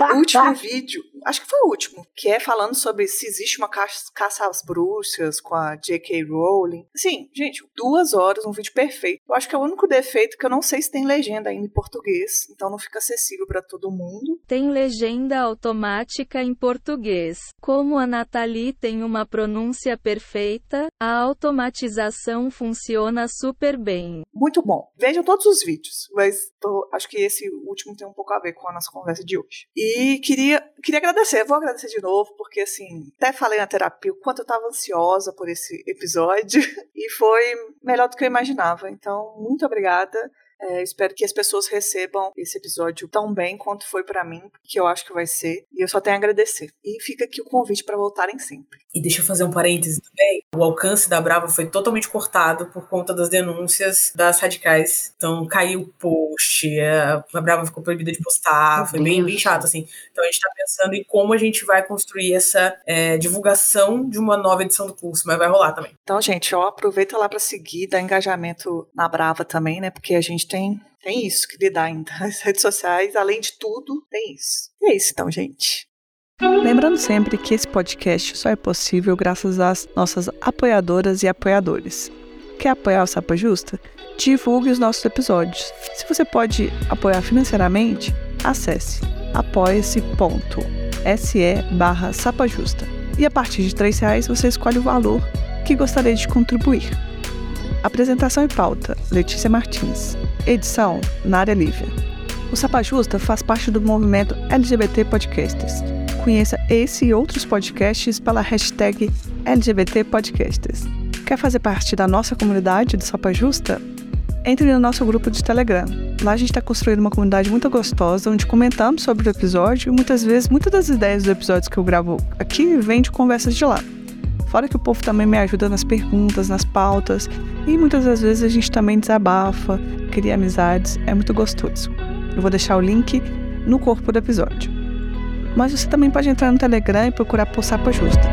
o último *laughs* vídeo, acho que foi o último, que é falando sobre se existe uma caça, caça às bruxas com a J.K. Rowling. Sim, gente, duas horas, um vídeo perfeito. Eu acho que é o único defeito que eu não sei se tem legenda ainda em português, então não fica acessível para todo mundo. Tem legenda automática em português. Como a Nathalie tem uma pronúncia perfeita, a automatização funciona super bem. Muito bom Vejam todos os vídeos, mas tô, acho que esse último tem um pouco a ver com a nossa conversa de hoje. E queria, queria agradecer, vou agradecer de novo, porque assim, até falei na terapia o quanto eu estava ansiosa por esse episódio, *laughs* e foi melhor do que eu imaginava. Então, muito obrigada. É, espero que as pessoas recebam esse episódio tão bem quanto foi para mim, que eu acho que vai ser. E eu só tenho a agradecer. E fica aqui o convite para voltarem sempre. E deixa eu fazer um parêntese também. O alcance da Brava foi totalmente cortado por conta das denúncias das radicais. Então caiu o post, a Brava ficou proibida de postar, foi bem, bem chato, assim. Então a gente tá pensando em como a gente vai construir essa é, divulgação de uma nova edição do curso, mas vai rolar também. Então, gente, ó, aproveita lá para seguir, dá engajamento na Brava também, né? Porque a gente tem, tem isso que lidar ainda. *laughs* As redes sociais, além de tudo, tem isso. E é isso então, gente. Lembrando sempre que esse podcast só é possível graças às nossas apoiadoras e apoiadores. Quer apoiar o Sapa Justa? Divulgue os nossos episódios. Se você pode apoiar financeiramente, acesse apoia-se.se barra sapajusta. E a partir de R$ reais você escolhe o valor que gostaria de contribuir. Apresentação e pauta: Letícia Martins. Edição: Nária Lívia. O Sapa Justa faz parte do movimento LGBT Podcasters. Conheça esse e outros podcasts pela hashtag LGBT Podcasters. Quer fazer parte da nossa comunidade do Sapa Justa? Entre no nosso grupo de Telegram. Lá a gente está construindo uma comunidade muito gostosa, onde comentamos sobre o episódio e muitas vezes, muitas das ideias dos episódios que eu gravo aqui vêm de conversas de lá. Fora que o povo também me ajuda nas perguntas, nas pautas, e muitas das vezes a gente também desabafa, cria amizades, é muito gostoso. Eu vou deixar o link no corpo do episódio. Mas você também pode entrar no Telegram e procurar por Sapa Justa.